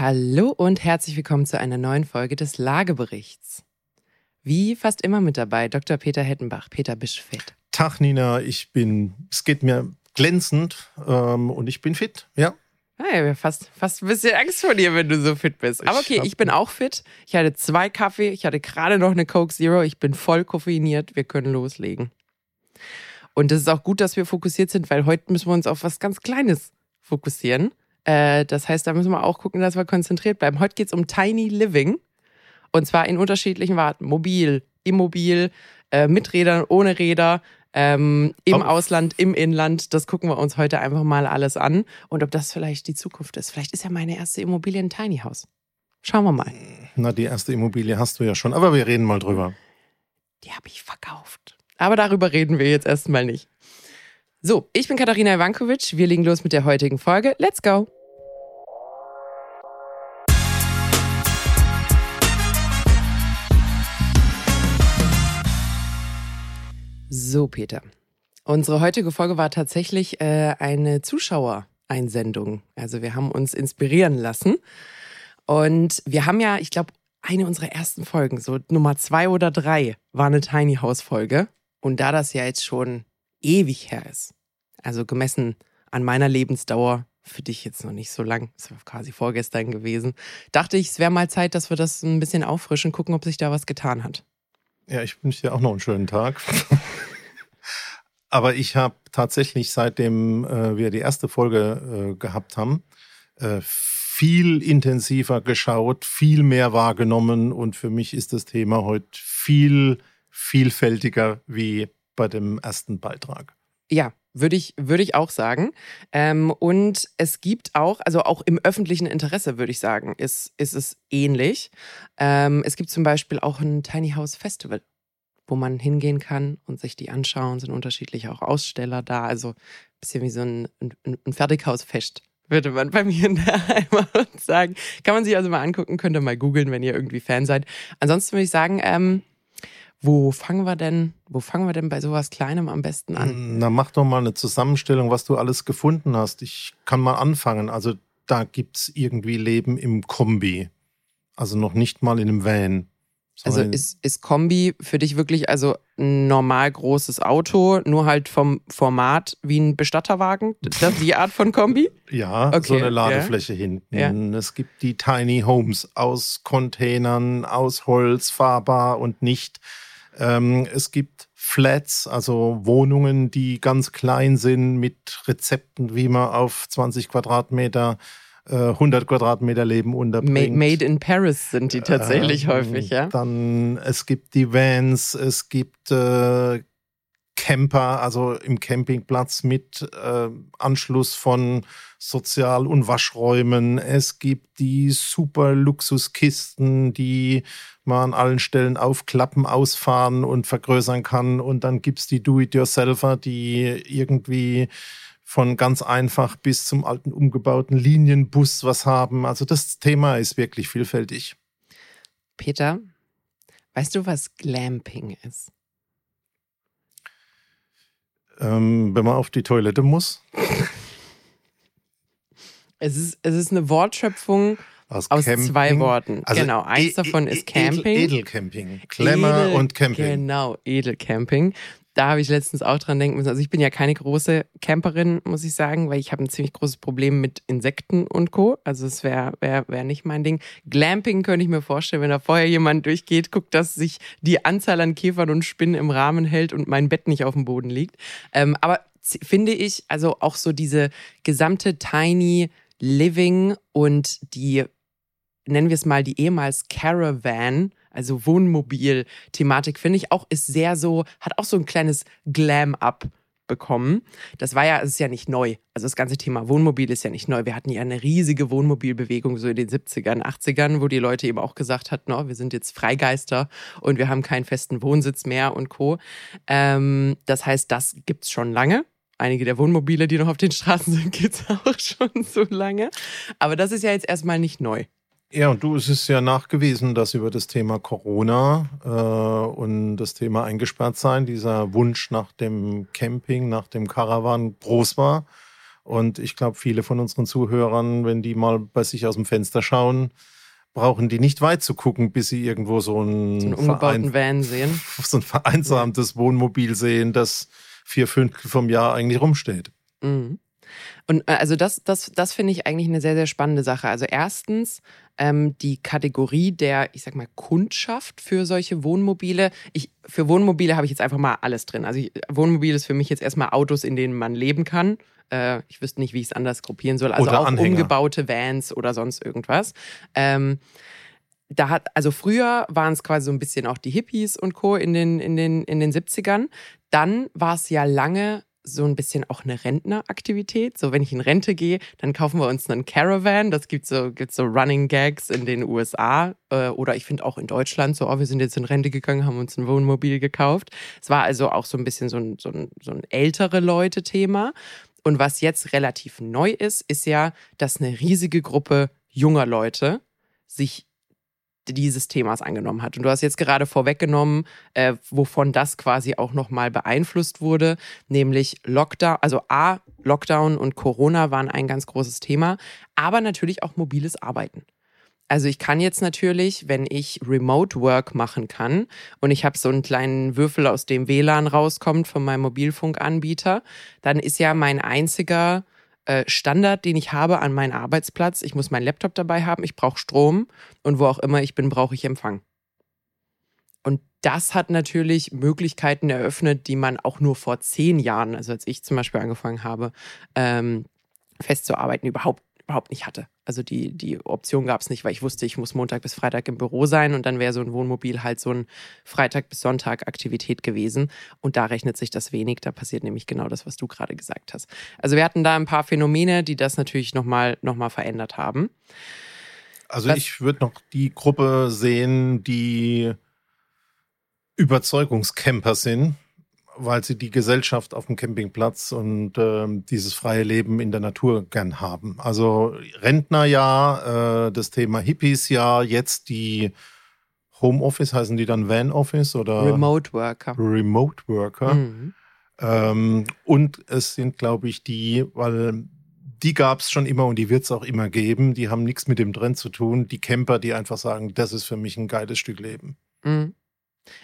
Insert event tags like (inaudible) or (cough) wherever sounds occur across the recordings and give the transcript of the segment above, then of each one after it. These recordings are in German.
Hallo und herzlich willkommen zu einer neuen Folge des Lageberichts. Wie fast immer mit dabei Dr. Peter Hettenbach, Peter Bischfeld. Tag Nina, ich bin, es geht mir glänzend ähm, und ich bin fit, ja. Ah, ich habe fast, fast ein bisschen Angst vor dir, wenn du so fit bist. Aber okay, ich bin auch fit. Ich hatte zwei Kaffee, ich hatte gerade noch eine Coke Zero, ich bin voll koffeiniert, wir können loslegen. Und es ist auch gut, dass wir fokussiert sind, weil heute müssen wir uns auf was ganz Kleines fokussieren. Äh, das heißt, da müssen wir auch gucken, dass wir konzentriert bleiben. Heute geht es um Tiny Living. Und zwar in unterschiedlichen Warten. Mobil, immobil, äh, mit Rädern, ohne Räder, ähm, im oh. Ausland, im Inland. Das gucken wir uns heute einfach mal alles an. Und ob das vielleicht die Zukunft ist. Vielleicht ist ja meine erste Immobilie ein Tiny House. Schauen wir mal. Na, die erste Immobilie hast du ja schon, aber wir reden mal drüber. Die habe ich verkauft. Aber darüber reden wir jetzt erstmal nicht. So, ich bin Katharina Ivankovic. Wir legen los mit der heutigen Folge. Let's go! So, Peter. Unsere heutige Folge war tatsächlich äh, eine Zuschauereinsendung. Also wir haben uns inspirieren lassen. Und wir haben ja, ich glaube, eine unserer ersten Folgen, so Nummer zwei oder drei, war eine Tiny House Folge. Und da das ja jetzt schon ewig her ist, also gemessen an meiner Lebensdauer, für dich jetzt noch nicht so lang, das war quasi vorgestern gewesen, dachte ich, es wäre mal Zeit, dass wir das ein bisschen auffrischen, gucken, ob sich da was getan hat. Ja, ich wünsche dir auch noch einen schönen Tag. (laughs) Aber ich habe tatsächlich, seitdem äh, wir die erste Folge äh, gehabt haben, äh, viel intensiver geschaut, viel mehr wahrgenommen und für mich ist das Thema heute viel vielfältiger wie bei dem ersten Beitrag. Ja, würde ich, würde ich auch sagen. Ähm, und es gibt auch, also auch im öffentlichen Interesse, würde ich sagen, ist, ist es ähnlich. Ähm, es gibt zum Beispiel auch ein Tiny House Festival, wo man hingehen kann und sich die anschauen. Sind unterschiedlich auch Aussteller da. Also ein bisschen wie so ein, ein, ein Fertighausfest würde man bei mir in der Heimat sagen. Kann man sich also mal angucken, könnt ihr mal googeln, wenn ihr irgendwie Fan seid. Ansonsten würde ich sagen, ähm, wo fangen wir denn, wo fangen wir denn bei sowas Kleinem am besten an? Na, mach doch mal eine Zusammenstellung, was du alles gefunden hast. Ich kann mal anfangen. Also da gibt's irgendwie Leben im Kombi. Also noch nicht mal in einem Van. Also ist, ist Kombi für dich wirklich also ein normal großes Auto, nur halt vom Format wie ein Bestatterwagen? Das die Art von Kombi? Ja, okay, so eine Ladefläche ja. hinten. Ja. Es gibt die Tiny Homes aus Containern, aus Holz, fahrbar und nicht. Ähm, es gibt Flats, also Wohnungen, die ganz klein sind mit Rezepten, wie man auf 20 Quadratmeter 100 äh, Quadratmeter Leben unterbringt. Made in Paris sind die tatsächlich äh, häufig, ja. Dann es gibt die Vans, es gibt äh, Camper, also im Campingplatz mit äh, Anschluss von Sozial- und Waschräumen. Es gibt die super Luxuskisten, die man an allen Stellen aufklappen, ausfahren und vergrößern kann. Und dann gibt es die Do-it-yourselfer, die irgendwie von ganz einfach bis zum alten umgebauten Linienbus was haben. Also das Thema ist wirklich vielfältig. Peter, weißt du, was Glamping ist? Ähm, wenn man auf die Toilette muss. (laughs) es, ist, es ist eine Wortschöpfung aus, aus zwei Worten. Also genau, eins e davon ist Camping. Edel, Edelcamping. Glamour Edel, und Camping. Genau, Edelcamping da habe ich letztens auch dran denken müssen. Also ich bin ja keine große Camperin, muss ich sagen, weil ich habe ein ziemlich großes Problem mit Insekten und Co. Also es wäre wär, wär nicht mein Ding. Glamping könnte ich mir vorstellen, wenn da vorher jemand durchgeht, guckt, dass sich die Anzahl an Käfern und Spinnen im Rahmen hält und mein Bett nicht auf dem Boden liegt. Ähm, aber finde ich, also auch so diese gesamte Tiny Living und die, nennen wir es mal, die ehemals Caravan, also Wohnmobil-Thematik, finde ich auch, ist sehr so, hat auch so ein kleines Glam-Up bekommen. Das war ja, es ist ja nicht neu. Also das ganze Thema Wohnmobil ist ja nicht neu. Wir hatten ja eine riesige Wohnmobilbewegung so in den 70ern, 80ern, wo die Leute eben auch gesagt hatten, oh, wir sind jetzt Freigeister und wir haben keinen festen Wohnsitz mehr und Co. Ähm, das heißt, das gibt's schon lange. Einige der Wohnmobile, die noch auf den Straßen sind, (laughs) gibt's auch schon so lange. Aber das ist ja jetzt erstmal nicht neu. Ja, und du, es ist ja nachgewiesen, dass über das Thema Corona äh, und das Thema eingesperrt sein, dieser Wunsch nach dem Camping, nach dem Caravan groß war. Und ich glaube, viele von unseren Zuhörern, wenn die mal bei sich aus dem Fenster schauen, brauchen die nicht weit zu gucken, bis sie irgendwo so ein so einen umgebauten Van sehen. (laughs) So ein vereinsamtes Wohnmobil sehen, das vier Fünftel vom Jahr eigentlich rumsteht. Mhm. Und äh, also das, das, das finde ich eigentlich eine sehr, sehr spannende Sache. Also erstens ähm, die Kategorie der, ich sag mal, Kundschaft für solche Wohnmobile. Ich, für Wohnmobile habe ich jetzt einfach mal alles drin. Also ich, Wohnmobil ist für mich jetzt erstmal Autos, in denen man leben kann. Äh, ich wüsste nicht, wie ich es anders gruppieren soll. Also Oder auch Anhänger. umgebaute Vans oder sonst irgendwas. Ähm, da hat, also früher waren es quasi so ein bisschen auch die Hippies und Co. in den, in den, in den 70ern. Dann war es ja lange so ein bisschen auch eine Rentneraktivität. So, wenn ich in Rente gehe, dann kaufen wir uns einen Caravan. Das gibt so, gibt so Running Gags in den USA äh, oder ich finde auch in Deutschland so, oh, wir sind jetzt in Rente gegangen, haben uns ein Wohnmobil gekauft. Es war also auch so ein bisschen so ein, so ein, so ein ältere Leute-Thema. Und was jetzt relativ neu ist, ist ja, dass eine riesige Gruppe junger Leute sich dieses Themas angenommen hat. Und du hast jetzt gerade vorweggenommen, äh, wovon das quasi auch nochmal beeinflusst wurde, nämlich Lockdown, also A, Lockdown und Corona waren ein ganz großes Thema, aber natürlich auch mobiles Arbeiten. Also ich kann jetzt natürlich, wenn ich Remote Work machen kann und ich habe so einen kleinen Würfel, aus dem WLAN rauskommt von meinem Mobilfunkanbieter, dann ist ja mein einziger äh, Standard, den ich habe an meinem Arbeitsplatz. Ich muss meinen Laptop dabei haben, ich brauche Strom und wo auch immer ich bin, brauche ich Empfang. Und das hat natürlich Möglichkeiten eröffnet, die man auch nur vor zehn Jahren, also als ich zum Beispiel angefangen habe, ähm, festzuarbeiten, überhaupt überhaupt nicht hatte. Also die, die Option gab es nicht, weil ich wusste, ich muss Montag bis Freitag im Büro sein und dann wäre so ein Wohnmobil halt so ein Freitag bis Sonntag Aktivität gewesen. Und da rechnet sich das wenig. Da passiert nämlich genau das, was du gerade gesagt hast. Also wir hatten da ein paar Phänomene, die das natürlich nochmal noch mal verändert haben. Also was? ich würde noch die Gruppe sehen, die Überzeugungscamper sind weil sie die Gesellschaft auf dem Campingplatz und äh, dieses freie Leben in der Natur gern haben. Also Rentner ja, äh, das Thema Hippies ja, jetzt die Homeoffice, heißen die dann Van Office oder Remote Worker. Remote Worker. Mhm. Ähm, und es sind, glaube ich, die, weil die gab es schon immer und die wird es auch immer geben. Die haben nichts mit dem Trend zu tun. Die Camper, die einfach sagen, das ist für mich ein geiles Stück Leben. Mhm.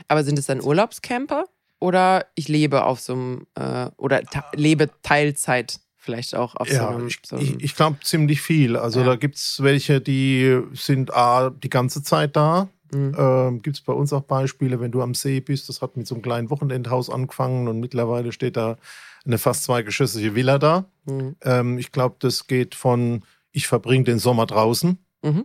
Aber sind es dann Urlaubscamper? Oder ich lebe auf so einem, äh, oder lebe Teilzeit vielleicht auch auf ja, so einem. Ich, so einem ich, ich glaube ziemlich viel. Also Ja. da gibt es welche, die sind A, die ganze Zeit da. Mhm. Ähm, gibt es bei uns auch Beispiele, wenn du am See bist, das hat mit so einem kleinen Wochenendhaus angefangen und mittlerweile steht da eine fast zweigeschossige Villa da. Mhm. Ähm, ich glaube, das geht von, ich verbringe den Sommer draußen, Mhm.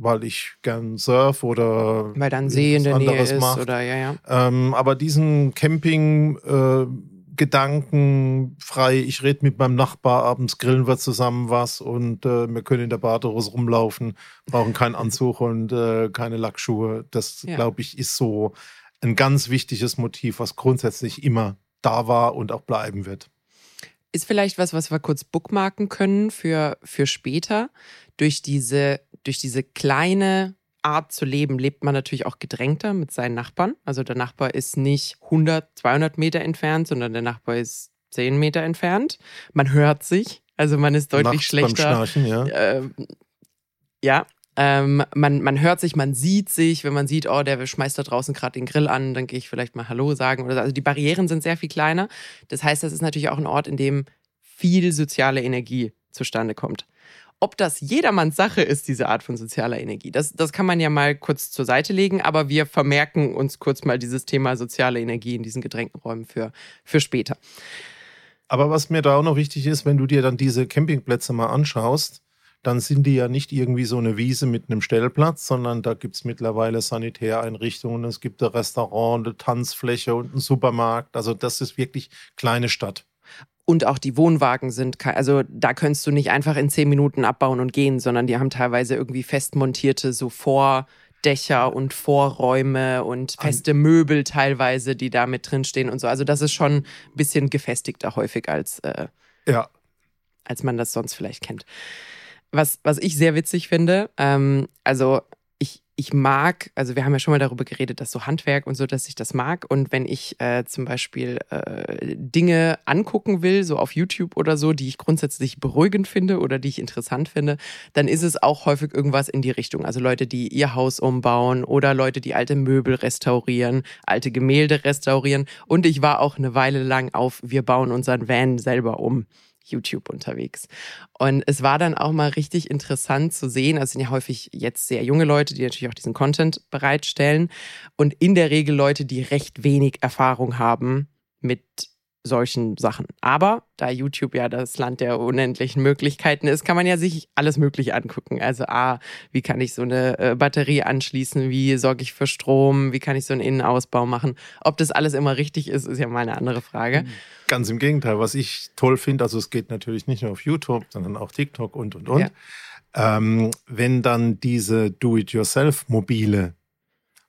Weil ich gern surf oder Weil dann See in der Nähe ist macht. oder ja, ja. Ähm, aber diesen Camping-Gedanken frei, ich rede mit meinem Nachbar, abends grillen wir zusammen was und äh, wir können in der Badehose rumlaufen, brauchen keinen Anzug und äh, keine Lackschuhe. Das, Ja. glaube ich, ist so ein ganz wichtiges Motiv, was grundsätzlich immer da war und auch bleiben wird. Ist vielleicht was, was wir kurz bookmarken können für, für später. Durch diese, durch diese kleine Art zu leben, lebt man natürlich auch gedrängter mit seinen Nachbarn. Also der Nachbar ist nicht 100, 200 Meter entfernt, sondern der Nachbar ist 10 Meter entfernt. Man hört sich, also man ist deutlich Nachts beim schlechter. Schnarchen, ja. Ähm, ja, ähm, man, man hört sich, man sieht sich, wenn man sieht, oh, der schmeißt da draußen gerade den Grill an, dann gehe ich vielleicht mal Hallo sagen oder so. Also die Barrieren sind sehr viel kleiner. Das heißt, das ist natürlich auch ein Ort, in dem viel soziale Energie zustande kommt. Ob das jedermanns Sache ist, diese Art von sozialer Energie, das, das kann man ja mal kurz zur Seite legen, aber wir vermerken uns kurz mal dieses Thema soziale Energie in diesen gedrängten Räumen für, für später. Aber was mir da auch noch wichtig ist, wenn du dir dann diese Campingplätze mal anschaust, dann sind die ja nicht irgendwie so eine Wiese mit einem Stellplatz, sondern da gibt es mittlerweile Sanitäreinrichtungen, es gibt ein Restaurant, eine Tanzfläche und einen Supermarkt. Also das ist wirklich kleine Stadt. Und auch die Wohnwagen sind, also da könntest du nicht einfach in zehn Minuten abbauen und gehen, sondern die haben teilweise irgendwie fest montierte so Vordächer und Vorräume und feste Möbel teilweise, die da mit drin stehen und so. Also das ist schon ein bisschen gefestigter häufig als, äh, Ja, als man das sonst vielleicht kennt. Was, was ich sehr witzig finde, ähm, also ich, mag, also wir haben ja schon mal darüber geredet, dass so Handwerk und so, dass ich das mag. Und wenn ich äh, zum Beispiel äh, Dinge angucken will, so auf YouTube oder so, die ich grundsätzlich beruhigend finde oder die ich interessant finde, dann ist es auch häufig irgendwas in die Richtung. Also Leute, die ihr Haus umbauen oder Leute, die alte Möbel restaurieren, alte Gemälde restaurieren. Und ich war auch eine Weile lang auf, wir bauen unseren Van selber um. YouTube unterwegs. Und es war dann auch mal richtig interessant zu sehen, also es sind ja häufig jetzt sehr junge Leute, die natürlich auch diesen Content bereitstellen und in der Regel Leute, die recht wenig Erfahrung haben mit solchen Sachen. Aber da YouTube ja das Land der unendlichen Möglichkeiten ist, kann man ja sich alles Mögliche angucken. Also A, wie kann ich so eine äh, Batterie anschließen? Wie sorge ich für Strom? Wie kann ich so einen Innenausbau machen? Ob das alles immer richtig ist, ist ja mal eine andere Frage. Ganz im Gegenteil. Was ich toll finde, also es geht natürlich nicht nur auf YouTube, sondern auch TikTok und, und, und. Ja. Ähm, wenn dann diese Do-it-yourself-Mobile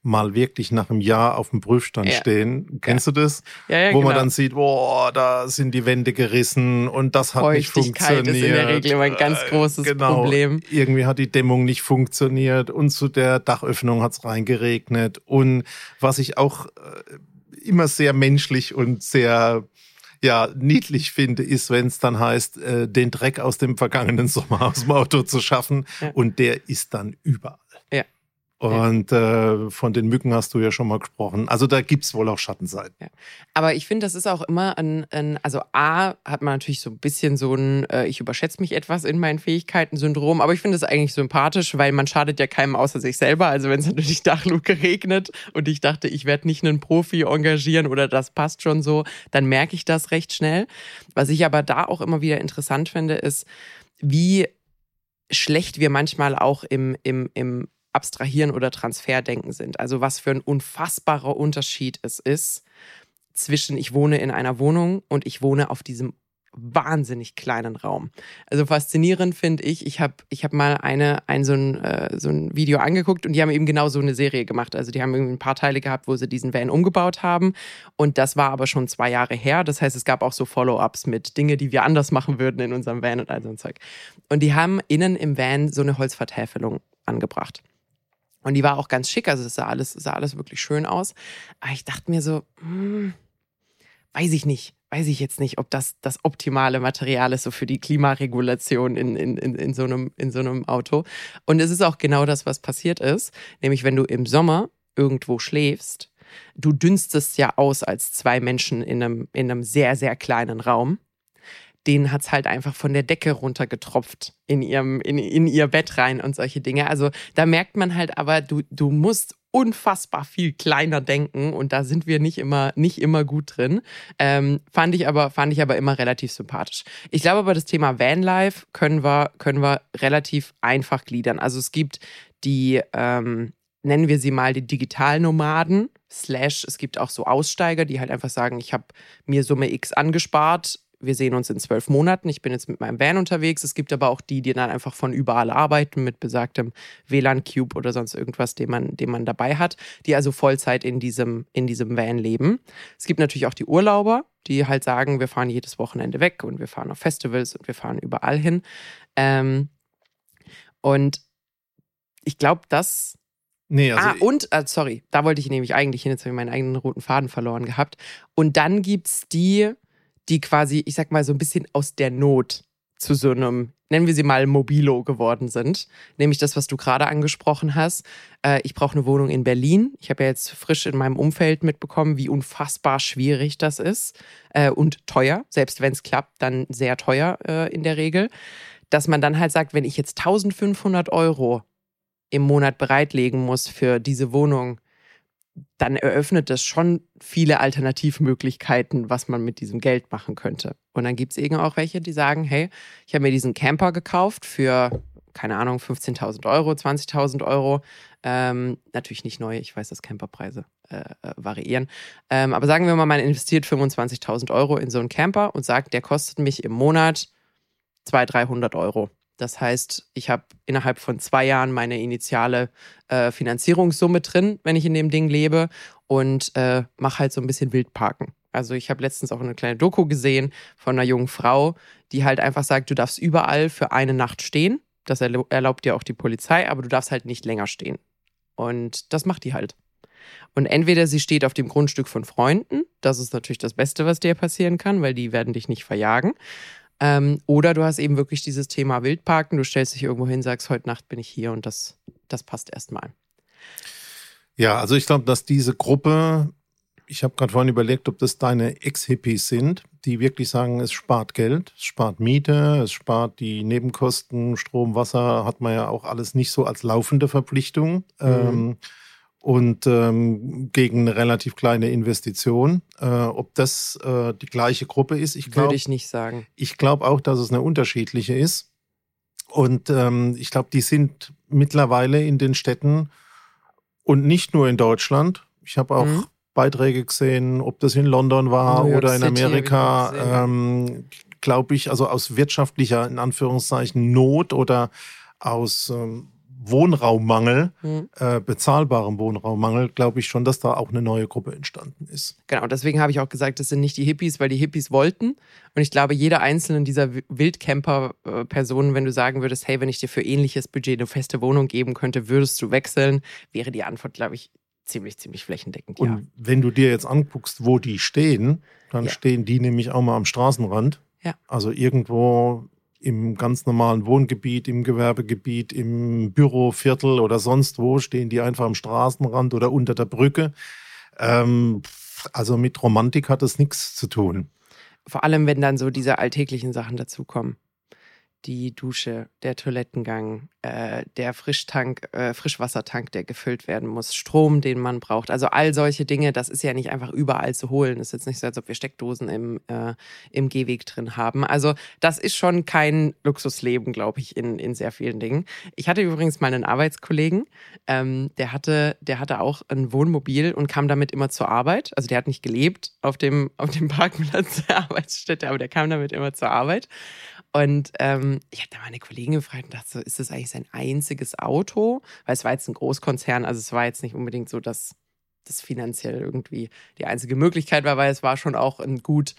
mal wirklich nach einem Jahr auf dem Prüfstand ja. stehen. Kennst ja. du das? Ja, ja, Wo genau. man dann sieht, boah, da sind die Wände gerissen und das hat nicht funktioniert. ist in der Regel immer ein ganz äh, großes genau. Problem. Irgendwie hat die Dämmung nicht funktioniert und zu der Dachöffnung hat es reingeregnet. Und was ich auch äh, immer sehr menschlich und sehr ja niedlich finde, ist, wenn es dann heißt, äh, den Dreck aus dem vergangenen (laughs) Sommer aus dem Auto zu schaffen. Ja. Und der ist dann überall. Und äh, von den Mücken hast du ja schon mal gesprochen. Also da gibt's wohl auch Schattenseiten. Ja. Aber ich finde, das ist auch immer ein, ein, also A hat man natürlich so ein bisschen so ein, äh, ich überschätze mich etwas in meinen Fähigkeiten-Syndrom, aber ich finde es eigentlich sympathisch, weil man schadet ja keinem außer sich selber. Also wenn es natürlich (laughs) Dachluke regnet und ich dachte, ich werde nicht einen Profi engagieren oder das passt schon so, dann merke ich das recht schnell. Was ich aber da auch immer wieder interessant finde, ist, wie schlecht wir manchmal auch im, im, im Abstrahieren oder Transferdenken sind. Also was für ein unfassbarer Unterschied es ist zwischen ich wohne in einer Wohnung und ich wohne auf diesem wahnsinnig kleinen Raum. Also faszinierend finde ich, ich habe ich hab mal eine, ein, so, ein, äh, so ein Video angeguckt und die haben eben genau so eine Serie gemacht. Also die haben irgendwie ein paar Teile gehabt, wo sie diesen Van umgebaut haben und das war aber schon zwei Jahre her. Das heißt, es gab auch so Follow-ups mit Dinge, die wir anders machen würden in unserem Van und all so ein Zeug. Und die haben innen im Van so eine Holzvertäfelung angebracht. Und die war auch ganz schick, also es sah alles, sah alles wirklich schön aus. Aber ich dachte mir so, hm, weiß ich nicht, weiß ich jetzt nicht, ob das das optimale Material ist so für die Klimaregulation in, in, in, in, so einem, in so einem Auto. Und es ist auch genau das, was passiert ist. Nämlich, wenn du im Sommer irgendwo schläfst, du dünstest ja aus als zwei Menschen in einem, in einem sehr, sehr kleinen Raum denen hat es halt einfach von der Decke runtergetropft in, ihrem, in, in ihr Bett rein und solche Dinge. Also da merkt man halt aber, du, du musst unfassbar viel kleiner denken und da sind wir nicht immer nicht immer gut drin. Ähm, fand ich aber fand ich aber immer relativ sympathisch. Ich glaube aber das Thema Vanlife können wir können wir relativ einfach gliedern. Also es gibt die ähm, nennen wir sie mal die Digitalnomaden slash es gibt auch so Aussteiger, die halt einfach sagen, ich habe mir Summe X angespart wir sehen uns in zwölf Monaten. Ich bin jetzt mit meinem Van unterwegs. Es gibt aber auch die, die dann einfach von überall arbeiten mit besagtem WLAN-Cube oder sonst irgendwas, den man, den man dabei hat, die also Vollzeit in diesem, in diesem Van leben. Es gibt natürlich auch die Urlauber, die halt sagen, wir fahren jedes Wochenende weg und wir fahren auf Festivals und wir fahren überall hin. Ähm, und ich glaube, das Nee, also ah, und, äh, sorry, da wollte ich nämlich eigentlich hin, jetzt habe ich meinen eigenen roten Faden verloren gehabt. Und dann gibt es die, die quasi, ich sag mal, so ein bisschen aus der Not zu so einem, nennen wir sie mal Mobilo geworden sind. Nämlich das, was du gerade angesprochen hast. Äh, ich brauche eine Wohnung in Berlin. Ich habe ja jetzt frisch in meinem Umfeld mitbekommen, wie unfassbar schwierig das ist äh, und teuer. Selbst wenn es klappt, dann sehr teuer äh, in der Regel. Dass man dann halt sagt, wenn ich jetzt 1500 Euro im Monat bereitlegen muss für diese Wohnung, dann eröffnet das schon viele Alternativmöglichkeiten, was man mit diesem Geld machen könnte. Und dann gibt es eben auch welche, die sagen, hey, ich habe mir diesen Camper gekauft für, keine Ahnung, 15.000 Euro, 20.000 Euro. Ähm, natürlich nicht neu, ich weiß, dass Camperpreise äh, äh, variieren. Ähm, aber sagen wir mal, man investiert 25.000 Euro in so einen Camper und sagt, der kostet mich im Monat 200, 300 Euro. Das heißt, ich habe innerhalb von zwei Jahren meine initiale äh, Finanzierungssumme drin, wenn ich in dem Ding lebe und äh, mache halt so ein bisschen Wildparken. Also ich habe letztens auch eine kleine Doku gesehen von einer jungen Frau, die halt einfach sagt, du darfst überall für eine Nacht stehen. Das erlaubt dir auch die Polizei, aber du darfst halt nicht länger stehen. Und das macht die halt. Und entweder sie steht auf dem Grundstück von Freunden, das ist natürlich das Beste, was dir passieren kann, weil die werden dich nicht verjagen. Ähm, oder du hast eben wirklich dieses Thema Wildparken, du stellst dich irgendwo hin, sagst, heute Nacht bin ich hier und das, das passt erstmal. Ja, also ich glaube, dass diese Gruppe, ich habe gerade vorhin überlegt, ob das deine Ex-Hippies sind, die wirklich sagen, es spart Geld, es spart Miete, es spart die Nebenkosten, Strom, Wasser, hat man ja auch alles nicht so als laufende Verpflichtung. Mhm. Ähm, und ähm, gegen eine relativ kleine Investition. Äh, ob das äh, die gleiche Gruppe ist, ich glaube. Würde ich nicht sagen. Ich glaube auch, dass es eine unterschiedliche ist. Und ähm, ich glaube, die sind mittlerweile in den Städten und nicht nur in Deutschland. Ich habe auch mhm. Beiträge gesehen, ob das in London war oder in City Amerika, ähm, glaube ich, also aus wirtschaftlicher, in Anführungszeichen, Not oder aus ähm, Wohnraummangel, mhm. äh, bezahlbarem Wohnraummangel, glaube ich schon, dass da auch eine neue Gruppe entstanden ist. Genau, deswegen habe ich auch gesagt, das sind nicht die Hippies, weil die Hippies wollten. Und ich glaube, jeder einzelne dieser Wildcamper-Personen, wenn du sagen würdest, hey, wenn ich dir für ähnliches Budget eine feste Wohnung geben könnte, würdest du wechseln, wäre die Antwort, glaube ich, ziemlich, ziemlich flächendeckend. Und ja. wenn du dir jetzt anguckst, wo die stehen, dann ja. stehen die nämlich auch mal am Straßenrand. Ja. Also irgendwo im ganz normalen Wohngebiet, im Gewerbegebiet, im Büroviertel oder sonst wo, stehen die einfach am Straßenrand oder unter der Brücke. Ähm, also mit Romantik hat das nichts zu tun. Vor allem, wenn dann so diese alltäglichen Sachen dazukommen die Dusche, der Toilettengang, äh, der Frischtank, äh, Frischwassertank, der gefüllt werden muss, Strom, den man braucht. Also all solche Dinge, das ist ja nicht einfach überall zu holen. Das ist jetzt nicht so, als ob wir Steckdosen im, äh, im Gehweg drin haben. Also das ist schon kein Luxusleben, glaube ich, in, in sehr vielen Dingen. Ich hatte übrigens mal einen Arbeitskollegen, ähm, der hatte, der hatte auch ein Wohnmobil und kam damit immer zur Arbeit. Also der hat nicht gelebt auf dem, auf dem Parkplatz der Arbeitsstätte, aber der kam damit immer zur Arbeit. Und ähm, ich habe da meine Kollegin gefragt und dachte so, ist das eigentlich sein einziges Auto? Weil es war jetzt ein Großkonzern, also es war jetzt nicht unbedingt so, dass das finanziell irgendwie die einzige Möglichkeit war, weil es war schon auch ein gut,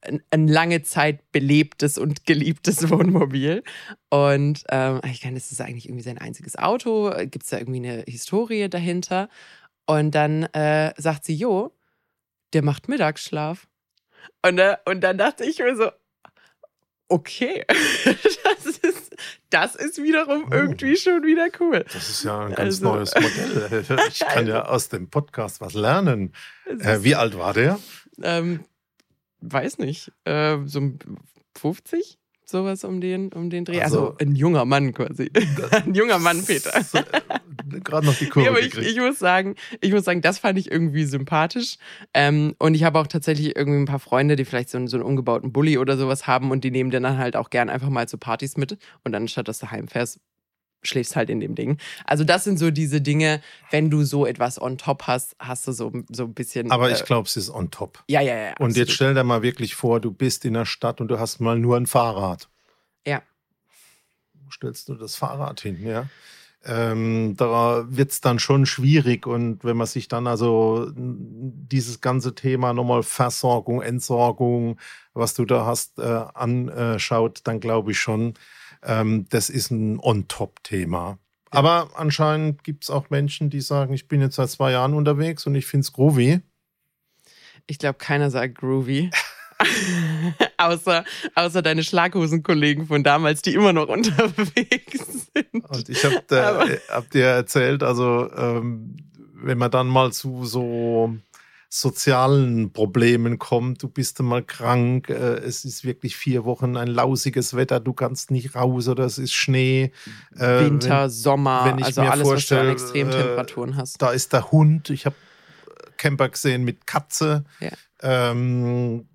ein, ein lange Zeit belebtes und geliebtes (laughs) Wohnmobil. Und ähm, ich kann, ist das eigentlich irgendwie sein einziges Auto? Gibt es da irgendwie eine Historie dahinter? Und dann äh, sagt sie, jo, der macht Mittagsschlaf. Und, äh, und dann dachte ich mir so, okay, (laughs) das ist, das ist wiederum oh. irgendwie schon wieder cool. Das ist ja ein ganz also. neues Modell. (laughs) Ich kann ja aus dem Podcast was lernen. Äh, wie alt war der? Ähm, weiß nicht. Äh, so 50? Sowas um den, um den Dreh. Also, also ein junger Mann quasi. (laughs) ein junger Mann, Peter. (laughs) Gerade noch die Kurve. Aber ich, ich, muss sagen, ich muss sagen, das fand ich irgendwie sympathisch. Ähm, und ich habe auch tatsächlich irgendwie ein paar Freunde, die vielleicht so einen, so einen umgebauten Bulli oder sowas haben und die nehmen dann halt auch gern einfach mal zu Partys mit. Und dann statt dass du heimfährst, schläfst halt in dem Ding. Also das sind so diese Dinge, wenn du so etwas on top hast, hast du so, so ein bisschen. Aber ich äh, glaube, es ist on top. Ja, ja, ja. Und jetzt stell dir mal wirklich vor, du bist in der Stadt und du hast mal nur ein Fahrrad. Ja. Wo stellst du das Fahrrad hin, ja? Ähm, da wird es dann schon schwierig und wenn man sich dann also dieses ganze Thema nochmal Versorgung, Entsorgung, was du da hast, äh, anschaut, dann glaube ich schon, ähm, das ist ein On-Top-Thema. Ja. Aber anscheinend gibt es auch Menschen, die sagen, ich bin jetzt seit zwei Jahren unterwegs und ich finde es groovy. Ich glaube, keiner sagt groovy. (laughs) außer, außer deine Schlaghosenkollegen von damals, die immer noch (laughs) unterwegs sind. Und ich habe äh, hab dir erzählt, also ähm, wenn man dann mal zu so sozialen Problemen kommt, du bist mal krank, äh, es ist wirklich vier Wochen ein lausiges Wetter, du kannst nicht raus oder es ist Schnee. Äh, Winter, wenn, Sommer, wenn also alles, was du an Extremtemperaturen äh, hast. Da ist der Hund, ich habe Camper gesehen mit Katze. Ja. Ähm,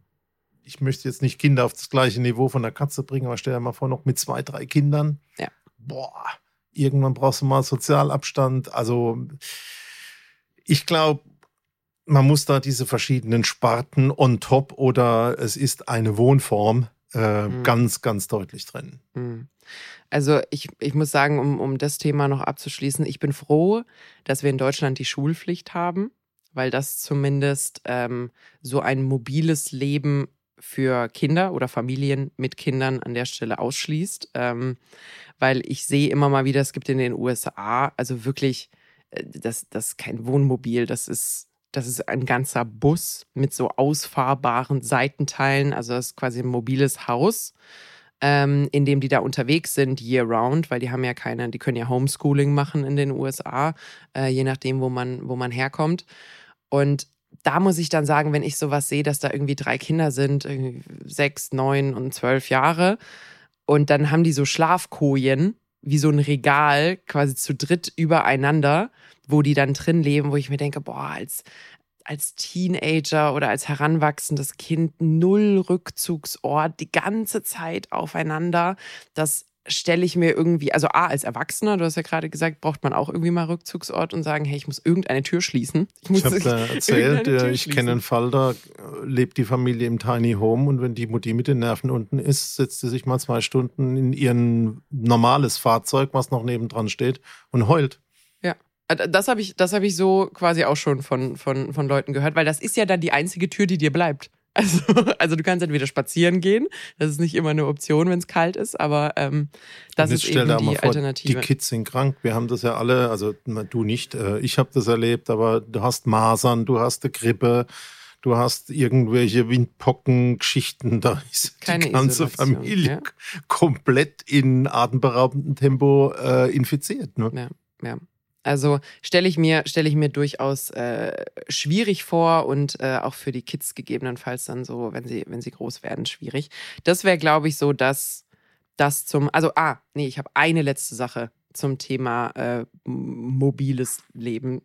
ich möchte jetzt nicht Kinder auf das gleiche Niveau von der Katze bringen, aber stell dir mal vor, noch mit zwei, drei Kindern. Ja. Boah, irgendwann brauchst du mal Sozialabstand. Also ich glaube, man muss da diese verschiedenen Sparten on top oder es ist eine Wohnform äh, mhm. ganz, ganz deutlich trennen. Mhm. Also ich, ich muss sagen, um, um das Thema noch abzuschließen, ich bin froh, dass wir in Deutschland die Schulpflicht haben, weil das zumindest ähm, so ein mobiles Leben für Kinder oder Familien mit Kindern an der Stelle ausschließt, ähm, weil ich sehe immer mal wieder, es gibt in den USA also wirklich äh, das, das ist kein Wohnmobil, das ist das ist ein ganzer Bus mit so ausfahrbaren Seitenteilen. Also das ist quasi ein mobiles Haus, ähm, in dem die da unterwegs sind year round, weil die haben ja keine, die können ja Homeschooling machen in den USA, äh, je nachdem, wo man, wo man herkommt. Und da muss ich dann sagen, wenn ich sowas sehe, dass da irgendwie drei Kinder sind, sechs, neun und zwölf Jahre, und dann haben die so Schlafkojen, wie so ein Regal, quasi zu dritt übereinander, wo die dann drin leben, wo ich mir denke, boah, als, als Teenager oder als heranwachsendes Kind null Rückzugsort, die ganze Zeit aufeinander. Das stelle ich mir irgendwie, also A, als Erwachsener, du hast ja gerade gesagt, braucht man auch irgendwie mal Rückzugsort und sagen, hey, ich muss irgendeine Tür schließen. Ich, ich habe da (laughs) erzählt, ich kenne einen Fall, da lebt die Familie im Tiny Home und wenn die Mutti mit den Nerven unten ist, setzt sie sich mal zwei Stunden in ihr normales Fahrzeug, was noch nebendran steht, und heult. Ja. Äh, das habe ich, das habe ich so quasi auch schon von, von, von Leuten gehört, weil das ist ja dann die einzige Tür, die dir bleibt. Also, (laughs) also du kannst entweder spazieren gehen, das ist nicht immer eine Option, wenn es kalt ist, aber ähm, das ist eben die vor, Alternative. Die Kids sind krank, wir haben das ja alle, also du nicht, äh, ich habe das erlebt, aber du hast Masern, du hast eine Grippe, du hast irgendwelche Windpocken-Geschichten, da ist Keine die ganze Isolation, Familie ja. komplett in atemberaubendem Tempo äh, infiziert. Ne? Ja, ja. Also stelle ich mir ich mir durchaus äh, schwierig vor und äh, auch für die Kids gegebenenfalls dann so, wenn sie wenn sie groß werden, schwierig. Das wäre, glaube ich, so, dass das zum also ah nee, ich habe eine letzte Sache zum Thema äh, mobiles Leben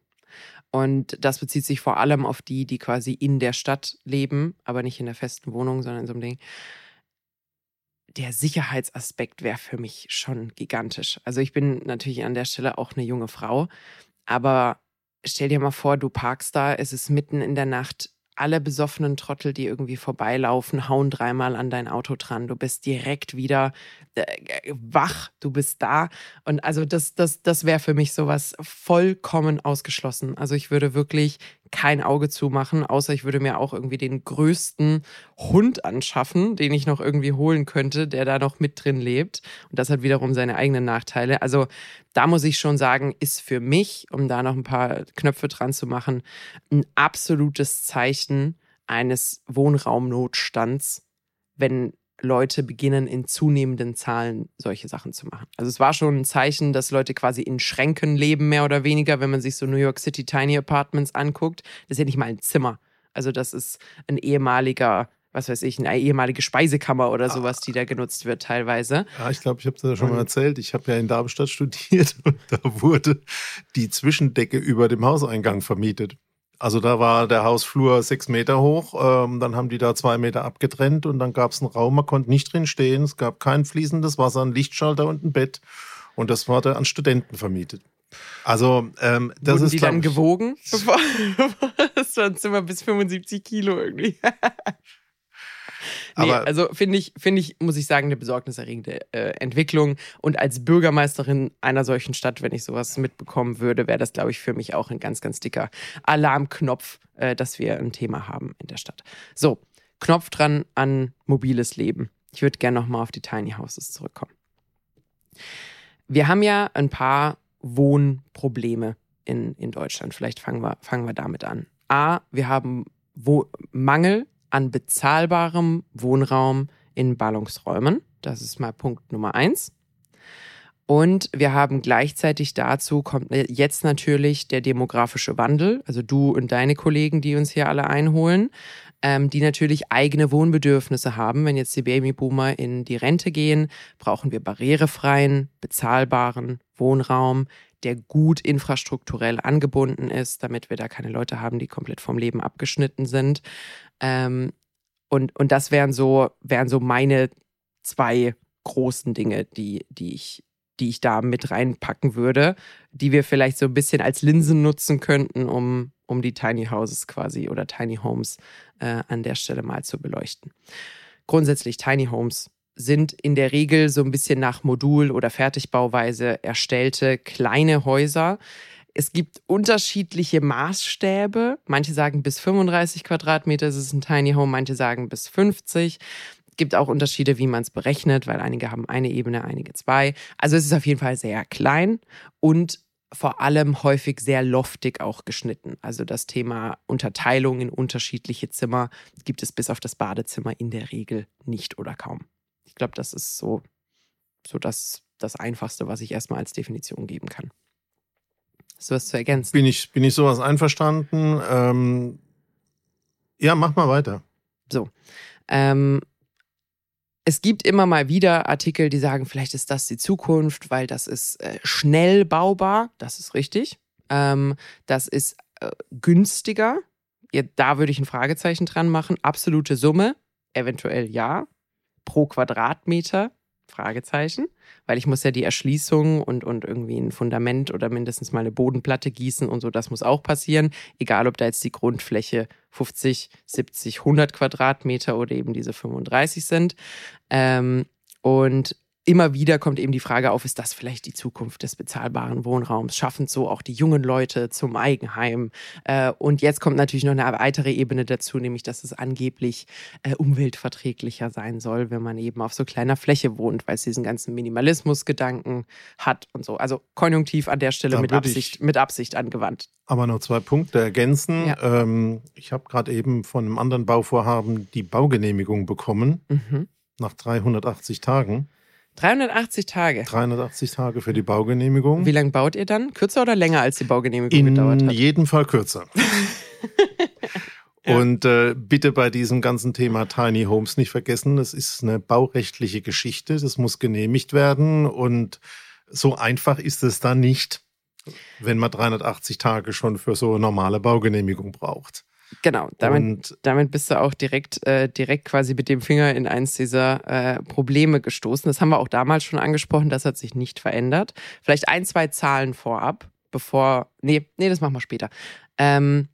und das bezieht sich vor allem auf die, die quasi in der Stadt leben, aber nicht in der festen Wohnung, sondern in so einem Ding der Sicherheitsaspekt wäre für mich schon gigantisch. Also ich bin natürlich an der Stelle auch eine junge Frau, aber stell dir mal vor, du parkst da, es ist mitten in der Nacht, alle besoffenen Trottel, die irgendwie vorbeilaufen, hauen dreimal an dein Auto dran. Du bist direkt wieder äh, wach, du bist da. Und also das, das, das wäre für mich sowas vollkommen ausgeschlossen. Also ich würde wirklich kein Auge zumachen, außer ich würde mir auch irgendwie den größten Hund anschaffen, den ich noch irgendwie holen könnte, der da noch mit drin lebt. Und das hat wiederum seine eigenen Nachteile. Also da muss ich schon sagen, ist für mich, um da noch ein paar Knöpfe dran zu machen, ein absolutes Zeichen eines Wohnraumnotstands, wenn Leute beginnen in zunehmenden Zahlen solche Sachen zu machen. Also es war schon ein Zeichen, dass Leute quasi in Schränken leben, mehr oder weniger, wenn man sich so New York City Tiny Apartments anguckt. Das ist ja nicht mal ein Zimmer. Also das ist ein ehemaliger was weiß ich, eine ehemalige Speisekammer oder sowas, die da genutzt wird teilweise. Ja, ich glaube, ich habe es ja schon mal erzählt. Ich habe ja in Darmstadt studiert (laughs) und da wurde die Zwischendecke über dem Hauseingang vermietet. Also da war der Hausflur sechs Meter hoch, ähm, dann haben die da zwei Meter abgetrennt und dann gab es einen Raum, man konnte nicht drin stehen, es gab kein fließendes Wasser, ein Lichtschalter und ein Bett und das wurde an Studenten vermietet. Also ähm, das Wurden ist die dann gewogen? (laughs) das war ein Zimmer bis 75 Kilo irgendwie. (laughs) Nee, also finde ich, finde ich, muss ich sagen, eine besorgniserregende äh, Entwicklung. Und als Bürgermeisterin einer solchen Stadt, wenn ich sowas mitbekommen würde, wäre das, glaube ich, für mich auch ein ganz, ganz dicker Alarmknopf, äh, dass wir ein Thema haben in der Stadt. So, Knopf dran an mobiles Leben. Ich würde gerne nochmal auf die Tiny Houses zurückkommen. Wir haben ja ein paar Wohnprobleme in, in Deutschland. Vielleicht fangen wir, fangen wir damit an. A, wir haben Wo Mangel an bezahlbarem Wohnraum in Ballungsräumen. Das ist mal Punkt Nummer eins. Und wir haben gleichzeitig dazu kommt jetzt natürlich der demografische Wandel, also du und deine Kollegen, die uns hier alle einholen, ähm, die natürlich eigene Wohnbedürfnisse haben. Wenn jetzt die Babyboomer in die Rente gehen, brauchen wir barrierefreien, bezahlbaren Wohnraum, der gut infrastrukturell angebunden ist, damit wir da keine Leute haben, die komplett vom Leben abgeschnitten sind. Ähm, und, und das wären so, wären so meine zwei großen Dinge, die, die ich, die ich da mit reinpacken würde, die wir vielleicht so ein bisschen als Linsen nutzen könnten, um, um die Tiny Houses quasi oder Tiny Homes äh, an der Stelle mal zu beleuchten. Grundsätzlich Tiny Homes sind in der Regel so ein bisschen nach Modul- oder Fertigbauweise erstellte kleine Häuser. Es gibt unterschiedliche Maßstäbe. Manche sagen bis 35 Quadratmeter ist es ein Tiny Home, manche sagen bis 50. Es gibt auch Unterschiede, wie man es berechnet, weil einige haben eine Ebene, einige zwei. Also es ist auf jeden Fall sehr klein und vor allem häufig sehr loftig auch geschnitten. Also das Thema Unterteilung in unterschiedliche Zimmer gibt es bis auf das Badezimmer in der Regel nicht oder kaum. Ich glaube, das ist so, so das, das Einfachste, was ich erstmal als Definition geben kann. Hast du was zu ergänzen? Bin ich, bin ich sowas einverstanden? Ähm, ja, mach mal weiter. So. Ähm, es gibt immer mal wieder Artikel, die sagen, vielleicht ist das die Zukunft, weil das ist äh, schnell baubar. Das ist richtig. Ähm, das ist äh, günstiger. Ja, da würde ich ein Fragezeichen dran machen. Absolute Summe, eventuell ja. Pro Quadratmeter Fragezeichen, weil ich muss ja die Erschließung und, und irgendwie ein Fundament oder mindestens mal eine Bodenplatte gießen und so, das muss auch passieren, egal ob da jetzt die Grundfläche 50, 70, 100 Quadratmeter oder eben diese 35 sind. Ähm, und immer wieder kommt eben die Frage auf, ist das vielleicht die Zukunft des bezahlbaren Wohnraums? Schaffen so auch die jungen Leute zum Eigenheim? Äh, und jetzt kommt natürlich noch eine weitere Ebene dazu, nämlich, dass es angeblich äh, umweltverträglicher sein soll, wenn man eben auf so kleiner Fläche wohnt, weil es diesen ganzen Minimalismus-Gedanken hat und so. Also konjunktiv an der Stelle mit Absicht, mit Absicht angewandt. Aber noch zwei Punkte ergänzen. Ja. Ähm, ich habe gerade eben von einem anderen Bauvorhaben die Baugenehmigung bekommen. Mhm. Nach 380 Tagen. 380 Tage. 380 Tage für die Baugenehmigung. Wie lange baut ihr dann? Kürzer oder länger, als die Baugenehmigung In gedauert hat? In jedem Fall kürzer. (laughs) ja. Und äh, bitte bei diesem ganzen Thema Tiny Homes nicht vergessen, es ist eine baurechtliche Geschichte, das muss genehmigt werden und so einfach ist es dann nicht, wenn man 380 Tage schon für so eine normale Baugenehmigung braucht. Genau, damit, damit bist du auch direkt, äh, direkt quasi mit dem Finger in eins dieser äh, Probleme gestoßen. Das haben wir auch damals schon angesprochen, das hat sich nicht verändert. Vielleicht ein, zwei Zahlen vorab, bevor. Nee, nee, das machen wir später. Ähm,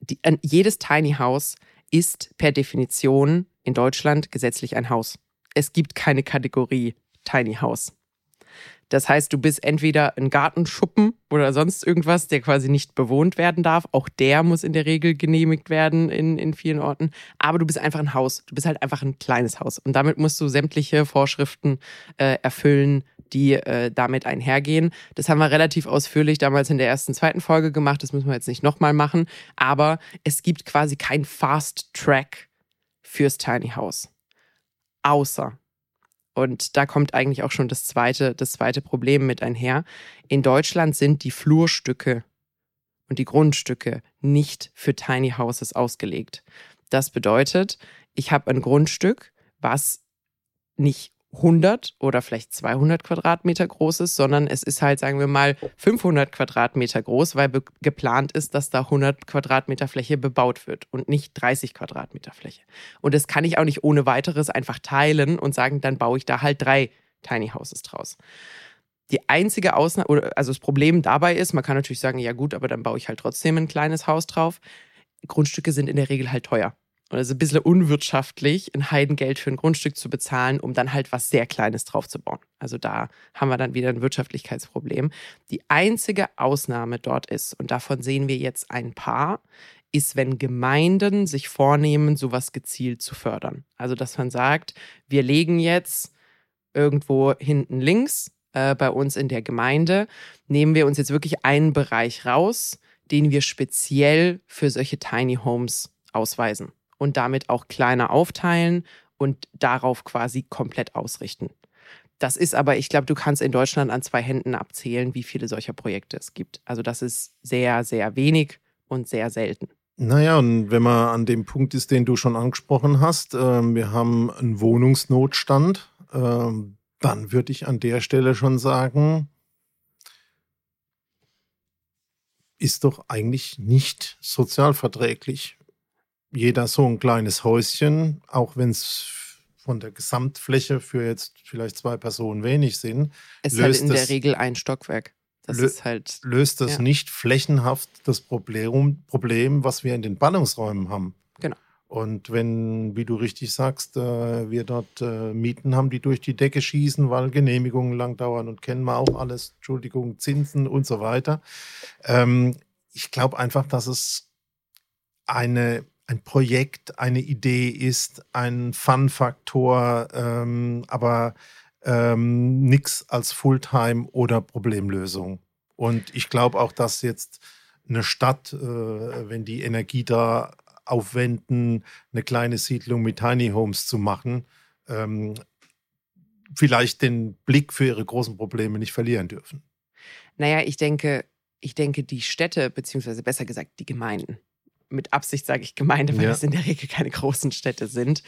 die, äh, jedes Tiny House ist per Definition in Deutschland gesetzlich ein Haus. Es gibt keine Kategorie Tiny House. Das heißt, du bist entweder ein Gartenschuppen oder sonst irgendwas, der quasi nicht bewohnt werden darf. Auch der muss in der Regel genehmigt werden in, in vielen Orten. Aber du bist einfach ein Haus. Du bist halt einfach ein kleines Haus. Und damit musst du sämtliche Vorschriften äh, erfüllen, die äh, damit einhergehen. Das haben wir relativ ausführlich damals in der ersten, zweiten Folge gemacht. Das müssen wir jetzt nicht nochmal machen. Aber es gibt quasi kein Fast Track fürs Tiny House. Außer und da kommt eigentlich auch schon das zweite, das zweite Problem mit einher. In Deutschland sind die Flurstücke und die Grundstücke nicht für Tiny Houses ausgelegt. Das bedeutet, ich habe ein Grundstück, was nicht 100 oder vielleicht 200 Quadratmeter groß ist, sondern es ist halt, sagen wir mal, 500 Quadratmeter groß, weil geplant ist, dass da 100 Quadratmeter Fläche bebaut wird und nicht 30 Quadratmeter Fläche. Und das kann ich auch nicht ohne weiteres einfach teilen und sagen, dann baue ich da halt drei Tiny Houses draus. Die einzige Ausnahme, also das Problem dabei ist, man kann natürlich sagen, ja gut, aber dann baue ich halt trotzdem ein kleines Haus drauf. Grundstücke sind in der Regel halt teuer. Es ist ein bisschen unwirtschaftlich, ein Heidengeld für ein Grundstück zu bezahlen, um dann halt was sehr Kleines draufzubauen. Also da haben wir dann wieder ein Wirtschaftlichkeitsproblem. Die einzige Ausnahme dort ist, und davon sehen wir jetzt ein paar, ist, wenn Gemeinden sich vornehmen, sowas gezielt zu fördern. Also dass man sagt, wir legen jetzt irgendwo hinten links äh, bei uns in der Gemeinde, nehmen wir uns jetzt wirklich einen Bereich raus, den wir speziell für solche Tiny Homes ausweisen und damit auch kleiner aufteilen und darauf quasi komplett ausrichten. Das ist aber, ich glaube, du kannst in Deutschland an zwei Händen abzählen, wie viele solcher Projekte es gibt. Also das ist sehr, sehr wenig und sehr selten. Naja, und wenn man an dem Punkt ist, den du schon angesprochen hast, äh, wir haben einen Wohnungsnotstand, äh, dann würde ich an der Stelle schon sagen, ist doch eigentlich nicht sozialverträglich jeder so ein kleines Häuschen, auch wenn es von der Gesamtfläche für jetzt vielleicht zwei Personen wenig sind. Es ist halt in der Regel ein Stockwerk. Das ist halt, löst das ja. nicht flächenhaft das Problem, Problem, was wir in den Ballungsräumen haben. Genau. Und wenn, wie du richtig sagst, äh, wir dort äh, Mieten haben, die durch die Decke schießen, weil Genehmigungen lang dauern und kennen wir auch alles, Entschuldigung, Zinsen und so weiter. Ähm, ich glaube einfach, dass es eine ein Projekt, eine Idee ist, ein Fun-Faktor, ähm, aber ähm, nichts als Fulltime oder Problemlösung. Und ich glaube auch, dass jetzt eine Stadt, äh, wenn die Energie da aufwenden, eine kleine Siedlung mit Tiny Homes zu machen, ähm, vielleicht den Blick für ihre großen Probleme nicht verlieren dürfen. Naja, ich denke, ich denke, die Städte, beziehungsweise besser gesagt die Gemeinden, mit Absicht sage ich Gemeinde, weil ja. es in der Regel keine großen Städte sind,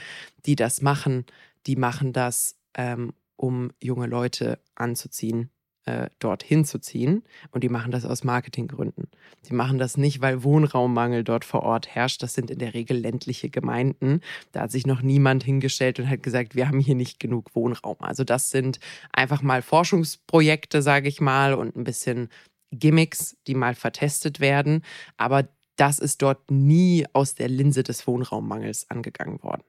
die das machen, die machen das, ähm, um junge Leute anzuziehen äh, dorthin zu ziehen. Und die machen das aus Marketinggründen. Die machen das nicht, weil Wohnraummangel dort vor Ort herrscht. Das sind in der Regel ländliche Gemeinden. Da hat sich noch niemand hingestellt und hat gesagt, wir haben hier nicht genug Wohnraum. Also das sind einfach mal Forschungsprojekte, sage ich mal, und ein bisschen Gimmicks, die mal vertestet werden. Aber das ist dort nie aus der Linse des Wohnraummangels angegangen worden,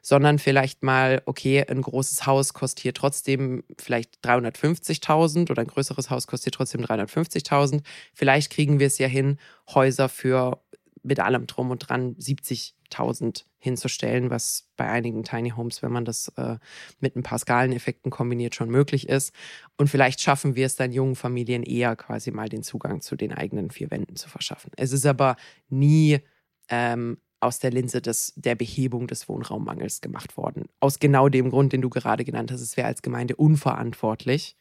sondern vielleicht mal, okay, ein großes Haus kostet hier trotzdem vielleicht 350.000 oder ein größeres Haus kostet hier trotzdem 350.000. Vielleicht kriegen wir es ja hin, Häuser für mit allem drum und dran 70.000 hinzustellen, was bei einigen Tiny Homes, wenn man das äh, mit ein paar Skaleneffekten kombiniert, schon möglich ist. Und vielleicht schaffen wir es dann jungen Familien eher quasi mal den Zugang zu den eigenen vier Wänden zu verschaffen. Es ist aber nie ähm, aus der Linse des, der Behebung des Wohnraummangels gemacht worden. Aus genau dem Grund, den du gerade genannt hast. Es wäre als Gemeinde unverantwortlich,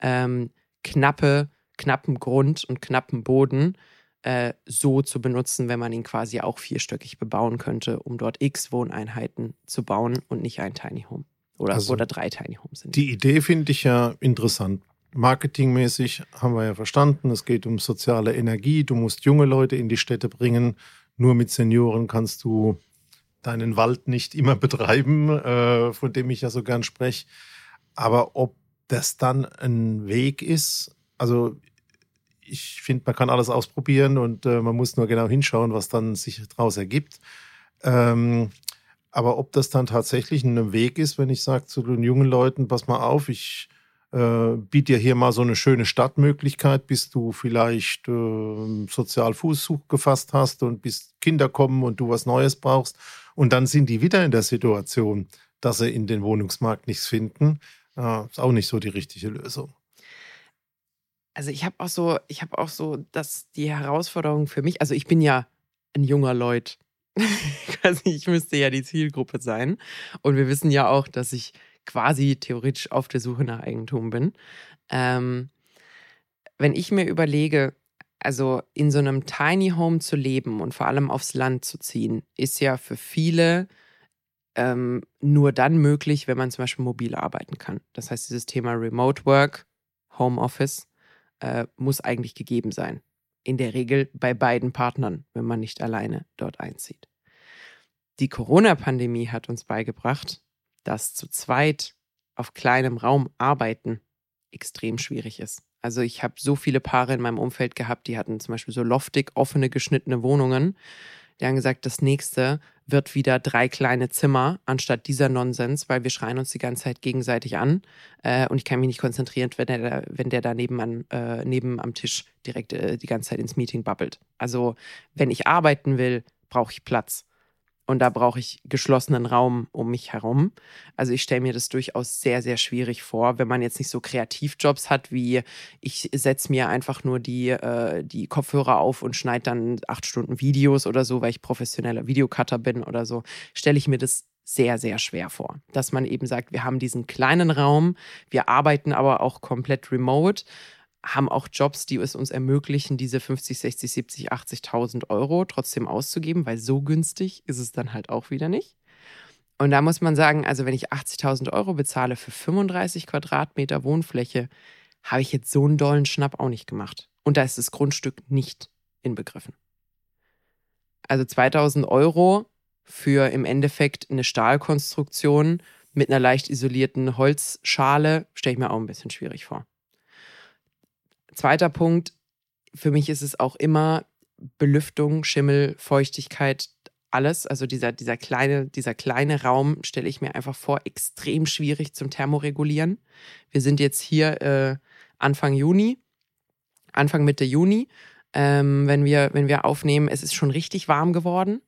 ähm, knappe, knappen Grund und knappen Boden äh, so zu benutzen, wenn man ihn quasi auch vierstöckig bebauen könnte, um dort x Wohneinheiten zu bauen und nicht ein Tiny Home. Oder, also oder drei Tiny Homes sind. Die Idee finde ich ja interessant. Marketingmäßig haben wir ja verstanden, es geht um soziale Energie. Du musst junge Leute in die Städte bringen. Nur mit Senioren kannst du deinen Wald nicht immer (laughs) betreiben, äh, von dem ich ja so gern spreche. Aber ob das dann ein Weg ist, also ich finde, man kann alles ausprobieren und äh, man muss nur genau hinschauen, was dann sich daraus ergibt. Ähm, aber ob das dann tatsächlich ein Weg ist, wenn ich sage zu den jungen Leuten, pass mal auf, ich äh, biete dir hier mal so eine schöne Stadtmöglichkeit, bis du vielleicht äh, sozial Fuß gefasst hast und bis Kinder kommen und du was Neues brauchst. Und dann sind die wieder in der Situation, dass sie in den Wohnungsmarkt nichts finden. Äh, ist auch nicht so die richtige Lösung also ich habe auch so, ich habe auch so, dass die Herausforderung für mich, also ich bin ja ein junger Leut. (laughs) ich müsste ja die Zielgruppe sein. Und wir wissen ja auch, dass ich quasi theoretisch auf der Suche nach Eigentum bin. Ähm, wenn ich mir überlege, also in so einem Tiny Home zu leben und vor allem aufs Land zu ziehen, ist ja für viele ähm, nur dann möglich, wenn man zum Beispiel mobil arbeiten kann. Das heißt, dieses Thema Remote Work, Home Office, äh, muss eigentlich gegeben sein. In der Regel bei beiden Partnern, wenn man nicht alleine dort einzieht. Die Corona-Pandemie hat uns beigebracht, dass zu zweit auf kleinem Raum arbeiten extrem schwierig ist. Also ich habe so viele Paare in meinem Umfeld gehabt, die hatten zum Beispiel so loftig offene, geschnittene Wohnungen. Die haben gesagt, das nächste wird wieder drei kleine Zimmer anstatt dieser Nonsens, weil wir schreien uns die ganze Zeit gegenseitig an äh, und ich kann mich nicht konzentrieren, wenn der, wenn der da nebenan, äh, neben am Tisch direkt äh, die ganze Zeit ins Meeting babbelt. Also wenn ich arbeiten will, brauche ich Platz. Und da brauche ich geschlossenen Raum um mich herum. Also ich stelle mir das durchaus sehr, sehr schwierig vor, wenn man jetzt nicht so Kreativjobs hat, wie ich setze mir einfach nur die, äh, die Kopfhörer auf und schneide dann acht Stunden Videos oder so, weil ich professioneller Videocutter bin oder so, stelle ich mir das sehr, sehr schwer vor. Dass man eben sagt, wir haben diesen kleinen Raum, wir arbeiten aber auch komplett remote haben auch Jobs, die es uns ermöglichen, diese 50, 60, 70, 80.000 Euro trotzdem auszugeben, weil so günstig ist es dann halt auch wieder nicht. Und da muss man sagen, also wenn ich 80.000 Euro bezahle für 35 Quadratmeter Wohnfläche, habe ich jetzt so einen dollen Schnapp auch nicht gemacht. Und da ist das Grundstück nicht inbegriffen. Also 2000 Euro für im Endeffekt eine Stahlkonstruktion mit einer leicht isolierten Holzschale stelle ich mir auch ein bisschen schwierig vor. Zweiter Punkt, für mich ist es auch immer Belüftung, Schimmel, Feuchtigkeit, alles. Also dieser, dieser, kleine, dieser kleine Raum stelle ich mir einfach vor, extrem schwierig zum Thermoregulieren. Wir sind jetzt hier äh, Anfang Juni, Anfang Mitte Juni. Ähm, wenn, wir, wenn wir aufnehmen, es ist schon richtig warm geworden.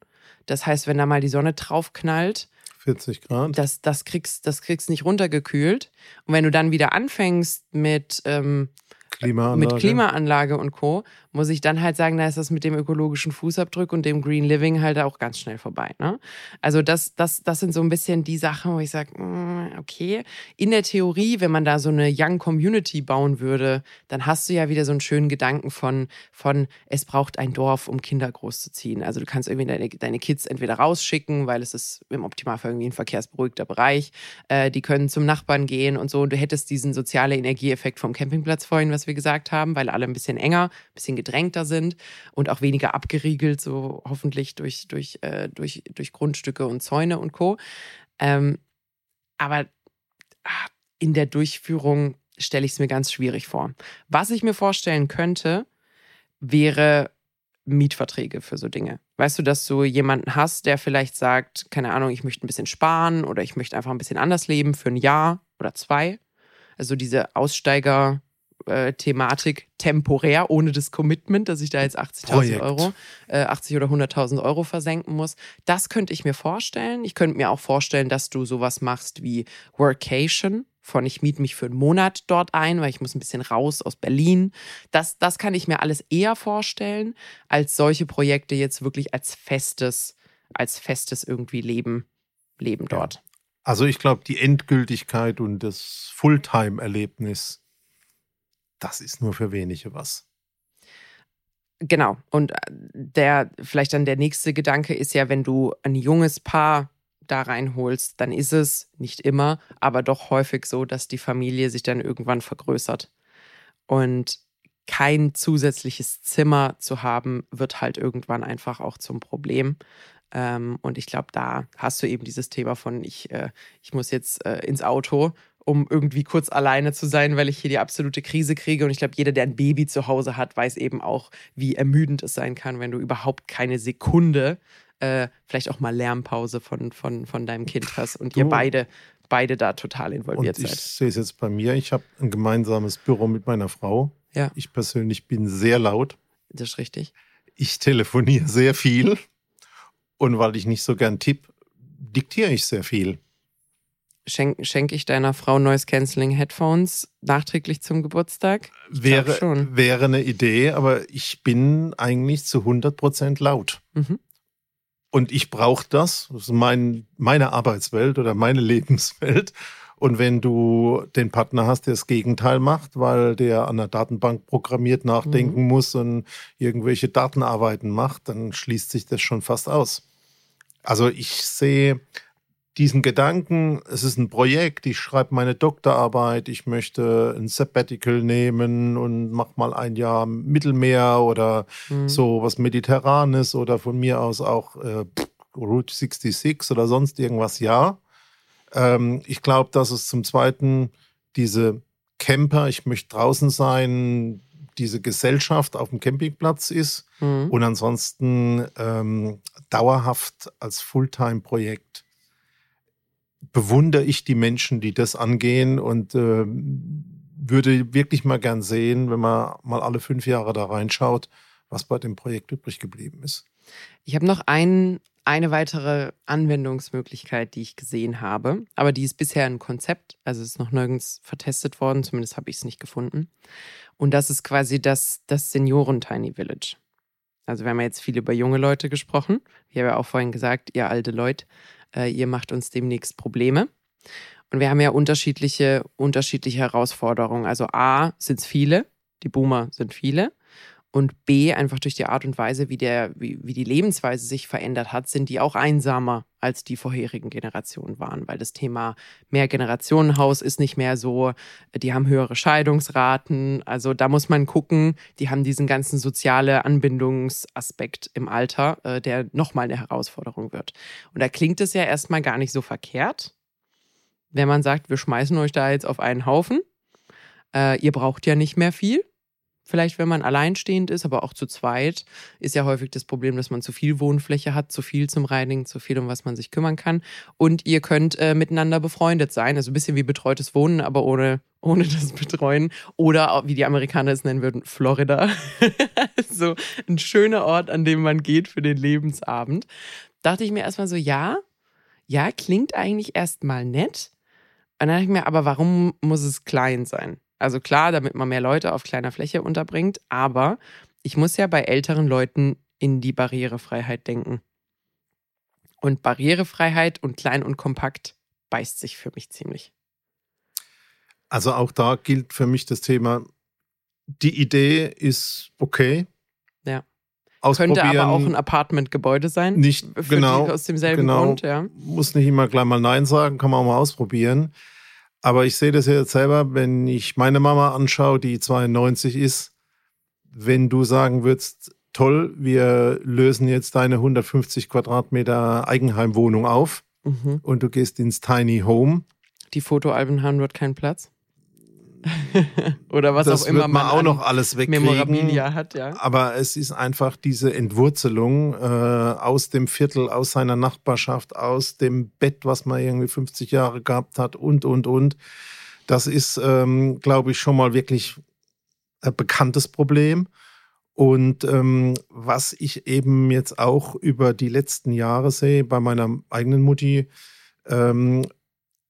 Das heißt, wenn da mal die Sonne drauf knallt, 40 Grad. Das, das kriegst das kriegst nicht runtergekühlt. Und wenn du dann wieder anfängst mit ähm, Klimaanlage. mit Klimaanlage und Co., muss ich dann halt sagen, da ist das mit dem ökologischen Fußabdruck und dem Green Living halt auch ganz schnell vorbei. Ne? Also das, das, das sind so ein bisschen die Sachen, wo ich sage, okay, in der Theorie, wenn man da so eine Young Community bauen würde, dann hast du ja wieder so einen schönen Gedanken von, von es braucht ein Dorf, um Kinder großzuziehen. Also du kannst irgendwie deine, deine Kids entweder rausschicken, weil es ist im Optimalfall irgendwie ein verkehrsberuhigter Bereich. Äh, die können zum Nachbarn gehen und so. Und du hättest diesen sozialen Energieeffekt vom Campingplatz vorhin, was wir gesagt haben, weil alle ein bisschen enger, ein bisschen gedrängter sind und auch weniger abgeriegelt, so hoffentlich durch, durch, äh, durch, durch Grundstücke und Zäune und Co. Ähm, aber ah, in der Durchführung stelle ich es mir ganz schwierig vor. Was ich mir vorstellen könnte, wäre Mietverträge für so Dinge. Weißt du, dass du jemanden hast, der vielleicht sagt, keine Ahnung, ich möchte ein bisschen sparen oder ich möchte einfach ein bisschen anders leben für ein Jahr oder zwei. Also diese Aussteiger, äh, Thematik temporär, ohne das Commitment, dass ich da jetzt 80.000 Euro, äh, 80 oder 100.000 Euro versenken muss. Das könnte ich mir vorstellen. Ich könnte mir auch vorstellen, dass du sowas machst wie Workation, von ich miete mich für einen Monat dort ein, weil ich muss ein bisschen raus aus Berlin. Das, das kann ich mir alles eher vorstellen, als solche Projekte jetzt wirklich als festes, als festes irgendwie Leben, Leben dort. Also ich glaube, die Endgültigkeit und das Fulltime-Erlebnis das ist nur für wenige was. Genau. Und äh, der, vielleicht dann der nächste Gedanke ist ja, wenn du ein junges Paar da reinholst, dann ist es nicht immer, aber doch häufig so, dass die Familie sich dann irgendwann vergrößert. Und kein zusätzliches Zimmer zu haben, wird halt irgendwann einfach auch zum Problem. Ähm, und ich glaube, da hast du eben dieses Thema von, ich, äh, ich muss jetzt äh, ins Auto um irgendwie kurz alleine zu sein, weil ich hier die absolute Krise kriege. Und ich glaube, jeder, der ein Baby zu Hause hat, weiß eben auch, wie ermüdend es sein kann, wenn du überhaupt keine Sekunde, äh, vielleicht auch mal Lärmpause von, von, von deinem Kind hast und du. ihr beide, beide da total involviert und seid. Ich sehe es jetzt bei mir. Ich habe ein gemeinsames Büro mit meiner Frau. Ja. Ich persönlich bin sehr laut. Das ist richtig. Ich telefoniere sehr viel. Und weil ich nicht so gern tipp, diktiere ich sehr viel schenke schenk ich deiner Frau Noise Cancelling Headphones nachträglich zum Geburtstag? Ich wäre, wäre eine Idee, aber ich bin eigentlich zu 100% laut. Mhm. Und ich brauche das. Das ist mein, meine Arbeitswelt oder meine (laughs) Lebenswelt. Und wenn du den Partner hast, der das Gegenteil macht, weil der an der Datenbank programmiert nachdenken mhm. muss und irgendwelche Datenarbeiten macht, dann schließt sich das schon fast aus. Also ich sehe diesen Gedanken, es ist ein Projekt, ich schreibe meine Doktorarbeit, ich möchte ein Sabbatical nehmen und mach mal ein Jahr Mittelmeer oder mhm. so was Mediterranes oder von mir aus auch äh, Route 66 oder sonst irgendwas, ja. Ähm, ich glaube, dass es zum Zweiten diese Camper, ich möchte draußen sein, diese Gesellschaft auf dem Campingplatz ist mhm. und ansonsten ähm, dauerhaft als Fulltime-Projekt bewundere ich die Menschen, die das angehen und äh, würde wirklich mal gern sehen, wenn man mal alle fünf Jahre da reinschaut, was bei dem Projekt übrig geblieben ist. Ich habe noch ein, eine weitere Anwendungsmöglichkeit, die ich gesehen habe, aber die ist bisher ein Konzept, also ist noch nirgends vertestet worden, zumindest habe ich es nicht gefunden. Und das ist quasi das, das Senioren-Tiny Village. Also wir haben ja jetzt viel über junge Leute gesprochen. Ich habe ja auch vorhin gesagt, ihr alte Leute äh, ihr macht uns demnächst Probleme. Und wir haben ja unterschiedliche, unterschiedliche Herausforderungen. Also A sind es viele, die Boomer sind viele. Und B, einfach durch die Art und Weise, wie, der, wie, wie die Lebensweise sich verändert hat, sind die auch einsamer als die vorherigen Generationen waren, weil das Thema Mehrgenerationenhaus ist nicht mehr so, die haben höhere Scheidungsraten, also da muss man gucken, die haben diesen ganzen soziale Anbindungsaspekt im Alter, äh, der nochmal eine Herausforderung wird. Und da klingt es ja erstmal gar nicht so verkehrt, wenn man sagt, wir schmeißen euch da jetzt auf einen Haufen, äh, ihr braucht ja nicht mehr viel, vielleicht wenn man alleinstehend ist, aber auch zu zweit, ist ja häufig das Problem, dass man zu viel Wohnfläche hat, zu viel zum Reinigen, zu viel, um was man sich kümmern kann. Und ihr könnt äh, miteinander befreundet sein, also ein bisschen wie betreutes Wohnen, aber ohne, ohne (laughs) das Betreuen. Oder wie die Amerikaner es nennen würden, Florida. (laughs) so ein schöner Ort, an dem man geht für den Lebensabend. Dachte ich mir erstmal so, ja, ja, klingt eigentlich erstmal nett. Und dann dachte ich mir, aber warum muss es klein sein? Also klar, damit man mehr Leute auf kleiner Fläche unterbringt, aber ich muss ja bei älteren Leuten in die Barrierefreiheit denken. Und Barrierefreiheit und klein und kompakt beißt sich für mich ziemlich. Also auch da gilt für mich das Thema, die Idee ist okay. Ja. Könnte aber auch ein Apartmentgebäude sein. Nicht genau. aus demselben genau, Grund, ja. Muss nicht immer gleich mal Nein sagen, kann man auch mal ausprobieren. Aber ich sehe das ja jetzt selber, wenn ich meine Mama anschaue, die 92 ist, wenn du sagen würdest, toll, wir lösen jetzt deine 150 Quadratmeter Eigenheimwohnung auf mhm. und du gehst ins Tiny Home. Die Fotoalben haben dort keinen Platz. (laughs) Oder was das auch immer man, man auch noch alles wegkriegen. Memorabilia hat, ja. Aber es ist einfach diese Entwurzelung äh, aus dem Viertel, aus seiner Nachbarschaft, aus dem Bett, was man irgendwie 50 Jahre gehabt hat und, und, und. Das ist, ähm, glaube ich, schon mal wirklich ein bekanntes Problem. Und ähm, was ich eben jetzt auch über die letzten Jahre sehe, bei meiner eigenen Mutti, ähm,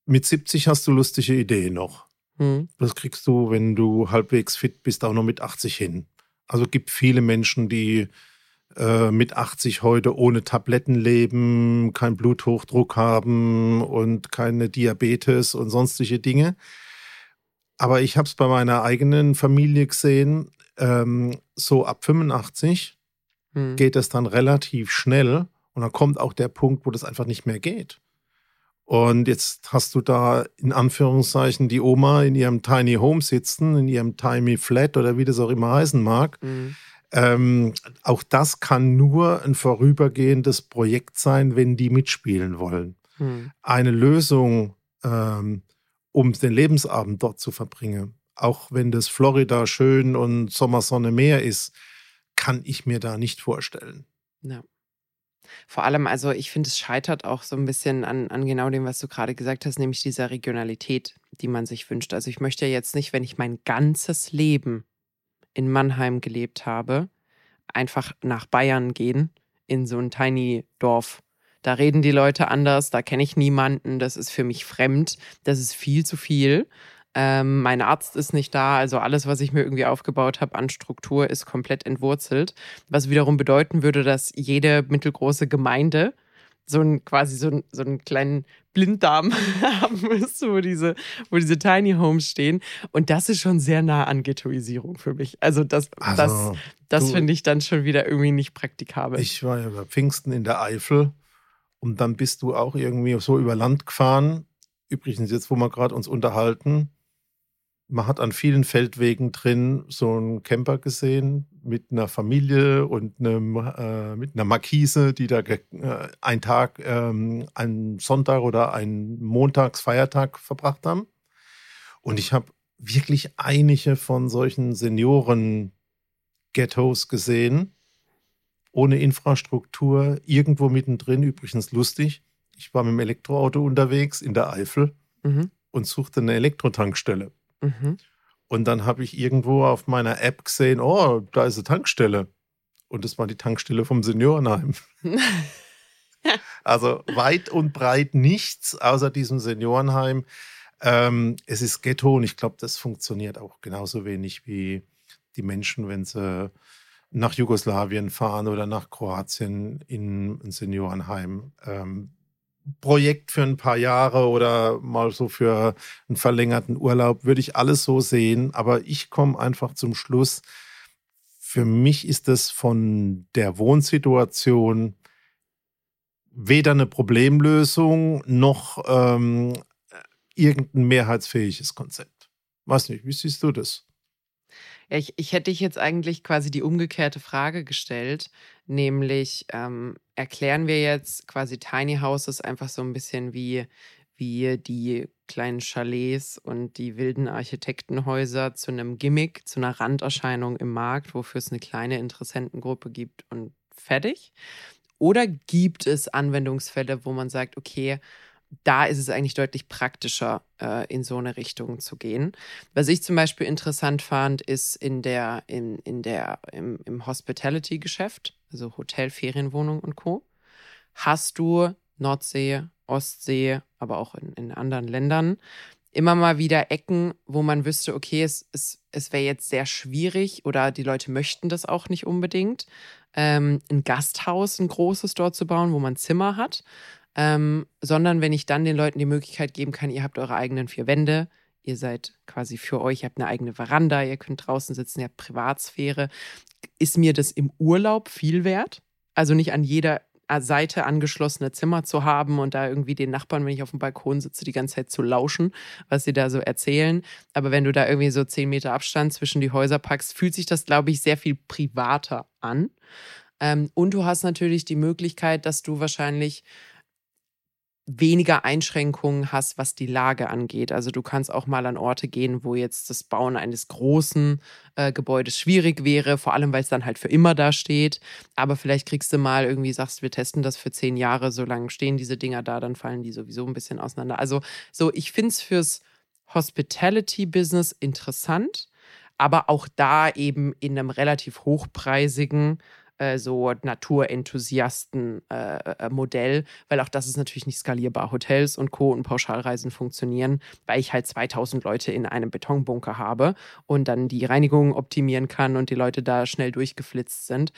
mit 70 hast du lustige Ideen noch. Mhm. Das kriegst du, wenn du halbwegs fit bist, auch noch mit 80 hin. Also gibt viele Menschen, die äh, mit 80 heute ohne Tabletten leben, keinen Bluthochdruck haben und keine Diabetes und sonstige Dinge. Aber ich habe es bei meiner eigenen Familie gesehen, ähm, so ab 85 hm. geht es dann relativ schnell und dann kommt auch der Punkt, wo das einfach nicht mehr geht. Und jetzt hast du da in Anführungszeichen die Oma in ihrem Tiny Home sitzen, in ihrem Tiny Flat oder wie das auch immer heißen mag. Mhm. Ähm, auch das kann nur ein vorübergehendes Projekt sein, wenn die mitspielen wollen. Mhm. Eine Lösung, ähm, um den Lebensabend dort zu verbringen, auch wenn das Florida schön und Sommersonne Meer ist, kann ich mir da nicht vorstellen. Ja. Vor allem, also ich finde, es scheitert auch so ein bisschen an, an genau dem, was du gerade gesagt hast, nämlich dieser Regionalität, die man sich wünscht. Also ich möchte jetzt nicht, wenn ich mein ganzes Leben in Mannheim gelebt habe, einfach nach Bayern gehen, in so ein tiny Dorf. Da reden die Leute anders, da kenne ich niemanden, das ist für mich fremd, das ist viel zu viel. Ähm, mein Arzt ist nicht da, also alles, was ich mir irgendwie aufgebaut habe an Struktur, ist komplett entwurzelt. Was wiederum bedeuten würde, dass jede mittelgroße Gemeinde so ein quasi so, ein, so einen kleinen Blinddarm (laughs) haben müsste, wo diese, wo diese Tiny Homes stehen. Und das ist schon sehr nah an Ghettoisierung für mich. Also das, also, das, das finde ich dann schon wieder irgendwie nicht praktikabel. Ich war ja über Pfingsten in der Eifel und dann bist du auch irgendwie so über Land gefahren. Übrigens, jetzt, wo wir gerade uns unterhalten, man hat an vielen Feldwegen drin so einen Camper gesehen mit einer Familie und einem, äh, mit einer Markise, die da äh, einen Tag, ähm, einen Sonntag oder einen Montagsfeiertag verbracht haben. Und ich habe wirklich einige von solchen Senioren-Ghettos gesehen, ohne Infrastruktur, irgendwo mittendrin, übrigens lustig. Ich war mit dem Elektroauto unterwegs in der Eifel mhm. und suchte eine Elektrotankstelle. Mhm. Und dann habe ich irgendwo auf meiner App gesehen, oh, da ist eine Tankstelle. Und das war die Tankstelle vom Seniorenheim. (laughs) also weit und breit nichts außer diesem Seniorenheim. Ähm, es ist Ghetto und ich glaube, das funktioniert auch genauso wenig wie die Menschen, wenn sie nach Jugoslawien fahren oder nach Kroatien in ein Seniorenheim. Ähm, Projekt für ein paar Jahre oder mal so für einen verlängerten Urlaub, würde ich alles so sehen. Aber ich komme einfach zum Schluss. Für mich ist es von der Wohnsituation weder eine Problemlösung noch ähm, irgendein mehrheitsfähiges Konzept. Weiß nicht, wie siehst du das? Ja, ich, ich hätte dich jetzt eigentlich quasi die umgekehrte Frage gestellt, nämlich ähm, erklären wir jetzt quasi Tiny Houses einfach so ein bisschen wie, wie die kleinen Chalets und die wilden Architektenhäuser zu einem Gimmick, zu einer Randerscheinung im Markt, wofür es eine kleine Interessentengruppe gibt und fertig? Oder gibt es Anwendungsfälle, wo man sagt, okay, da ist es eigentlich deutlich praktischer, äh, in so eine Richtung zu gehen. Was ich zum Beispiel interessant fand, ist in der, in, in der, im, im Hospitality-Geschäft, also Hotel, Ferienwohnung und Co. Hast du Nordsee, Ostsee, aber auch in, in anderen Ländern immer mal wieder Ecken, wo man wüsste, okay, es, es, es wäre jetzt sehr schwierig oder die Leute möchten das auch nicht unbedingt, ähm, ein Gasthaus, ein großes dort zu bauen, wo man Zimmer hat, ähm, sondern wenn ich dann den Leuten die Möglichkeit geben kann, ihr habt eure eigenen vier Wände, ihr seid quasi für euch, ihr habt eine eigene Veranda, ihr könnt draußen sitzen, ihr habt Privatsphäre, ist mir das im Urlaub viel wert? Also nicht an jeder Seite angeschlossene Zimmer zu haben und da irgendwie den Nachbarn, wenn ich auf dem Balkon sitze, die ganze Zeit zu lauschen, was sie da so erzählen. Aber wenn du da irgendwie so zehn Meter Abstand zwischen die Häuser packst, fühlt sich das, glaube ich, sehr viel privater an. Ähm, und du hast natürlich die Möglichkeit, dass du wahrscheinlich weniger Einschränkungen hast, was die Lage angeht. Also du kannst auch mal an Orte gehen, wo jetzt das Bauen eines großen äh, Gebäudes schwierig wäre, vor allem weil es dann halt für immer da steht. Aber vielleicht kriegst du mal irgendwie, sagst, wir testen das für zehn Jahre, so lange stehen diese Dinger da, dann fallen die sowieso ein bisschen auseinander. Also so, ich finde es fürs Hospitality-Business interessant, aber auch da eben in einem relativ hochpreisigen äh, so Naturenthusiasten-Modell, äh, weil auch das ist natürlich nicht skalierbar. Hotels und Co. und Pauschalreisen funktionieren, weil ich halt 2000 Leute in einem Betonbunker habe und dann die Reinigung optimieren kann und die Leute da schnell durchgeflitzt sind.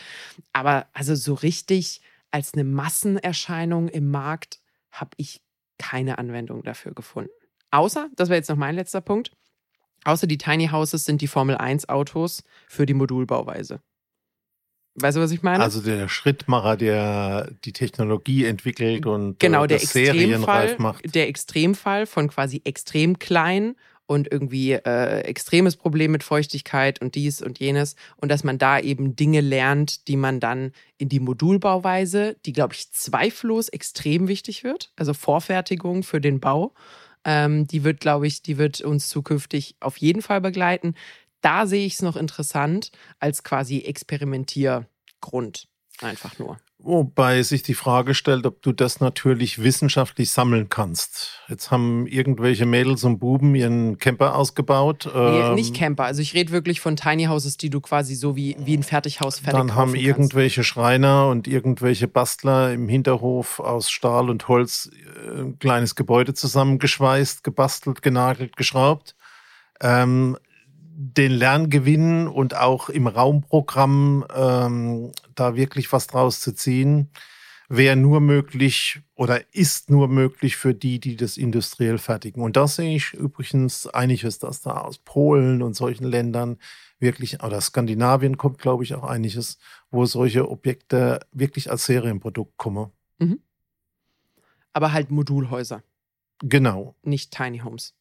Aber also so richtig als eine Massenerscheinung im Markt habe ich keine Anwendung dafür gefunden. Außer, das wäre jetzt noch mein letzter Punkt, außer die Tiny Houses sind die Formel 1 Autos für die Modulbauweise. Weißt du, was ich meine? Also der Schrittmacher, der die Technologie entwickelt und genau, äh, der Extremfall, macht. Der Extremfall von quasi extrem klein und irgendwie äh, extremes Problem mit Feuchtigkeit und dies und jenes und dass man da eben Dinge lernt, die man dann in die Modulbauweise, die glaube ich zweifellos extrem wichtig wird, also Vorfertigung für den Bau, ähm, die wird glaube ich, die wird uns zukünftig auf jeden Fall begleiten da sehe ich es noch interessant als quasi Experimentiergrund. Einfach nur. Wobei sich die Frage stellt, ob du das natürlich wissenschaftlich sammeln kannst. Jetzt haben irgendwelche Mädels und Buben ihren Camper ausgebaut. Nee, ähm, nicht Camper. Also ich rede wirklich von Tiny Houses, die du quasi so wie, wie ein Fertighaus fertig Dann haben irgendwelche kannst. Schreiner und irgendwelche Bastler im Hinterhof aus Stahl und Holz äh, ein kleines Gebäude zusammengeschweißt, gebastelt, genagelt, geschraubt. Ähm, den Lerngewinn und auch im Raumprogramm ähm, da wirklich was draus zu ziehen, wäre nur möglich oder ist nur möglich für die, die das industriell fertigen. Und da sehe ich übrigens einiges, dass da aus Polen und solchen Ländern wirklich, oder Skandinavien kommt, glaube ich, auch einiges, wo solche Objekte wirklich als Serienprodukt kommen. Mhm. Aber halt Modulhäuser. Genau. Nicht Tiny Homes.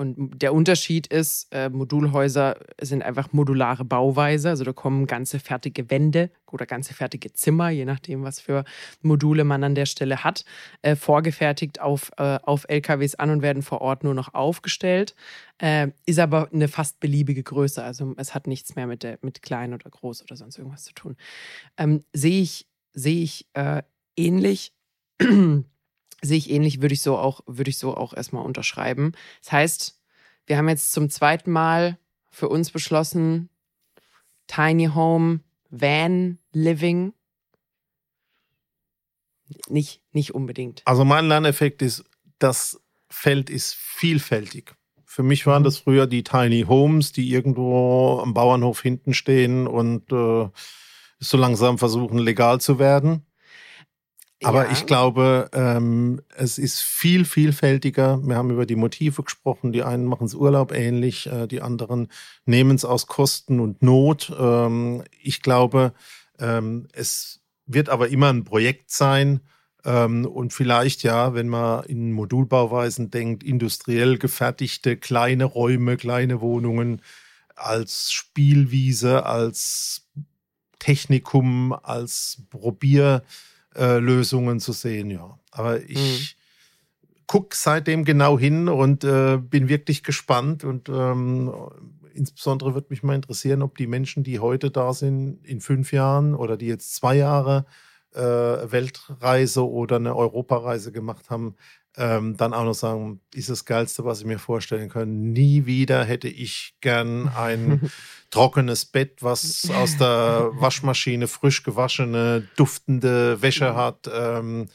Und der Unterschied ist, äh, Modulhäuser sind einfach modulare Bauweise. Also da kommen ganze fertige Wände oder ganze fertige Zimmer, je nachdem, was für Module man an der Stelle hat, äh, vorgefertigt auf, äh, auf LKWs an und werden vor Ort nur noch aufgestellt. Äh, ist aber eine fast beliebige Größe. Also es hat nichts mehr mit, der, mit klein oder groß oder sonst irgendwas zu tun. Ähm, Sehe ich, seh ich äh, ähnlich. Sehe ich ähnlich, würde ich so auch, würde ich so auch erstmal unterschreiben. Das heißt, wir haben jetzt zum zweiten Mal für uns beschlossen, Tiny Home, Van Living. Nicht, nicht unbedingt. Also mein Lerneffekt ist, das Feld ist vielfältig. Für mich waren mhm. das früher die Tiny Homes, die irgendwo am Bauernhof hinten stehen und äh, so langsam versuchen, legal zu werden. Aber ja. ich glaube, ähm, es ist viel vielfältiger. Wir haben über die Motive gesprochen. Die einen machen es Urlaub ähnlich, äh, die anderen nehmen es aus Kosten und Not. Ähm, ich glaube, ähm, es wird aber immer ein Projekt sein. Ähm, und vielleicht ja, wenn man in Modulbauweisen denkt, industriell gefertigte kleine Räume, kleine Wohnungen als Spielwiese, als Technikum, als Probier äh, Lösungen zu sehen, ja. Aber ich mhm. gucke seitdem genau hin und äh, bin wirklich gespannt und ähm, insbesondere würde mich mal interessieren, ob die Menschen, die heute da sind, in fünf Jahren oder die jetzt zwei Jahre äh, Weltreise oder eine Europareise gemacht haben, ähm, dann auch noch sagen, ist das Geilste, was ich mir vorstellen kann. Nie wieder hätte ich gern ein (laughs) trockenes Bett, was aus der Waschmaschine frisch gewaschene, duftende Wäsche hat. Ähm,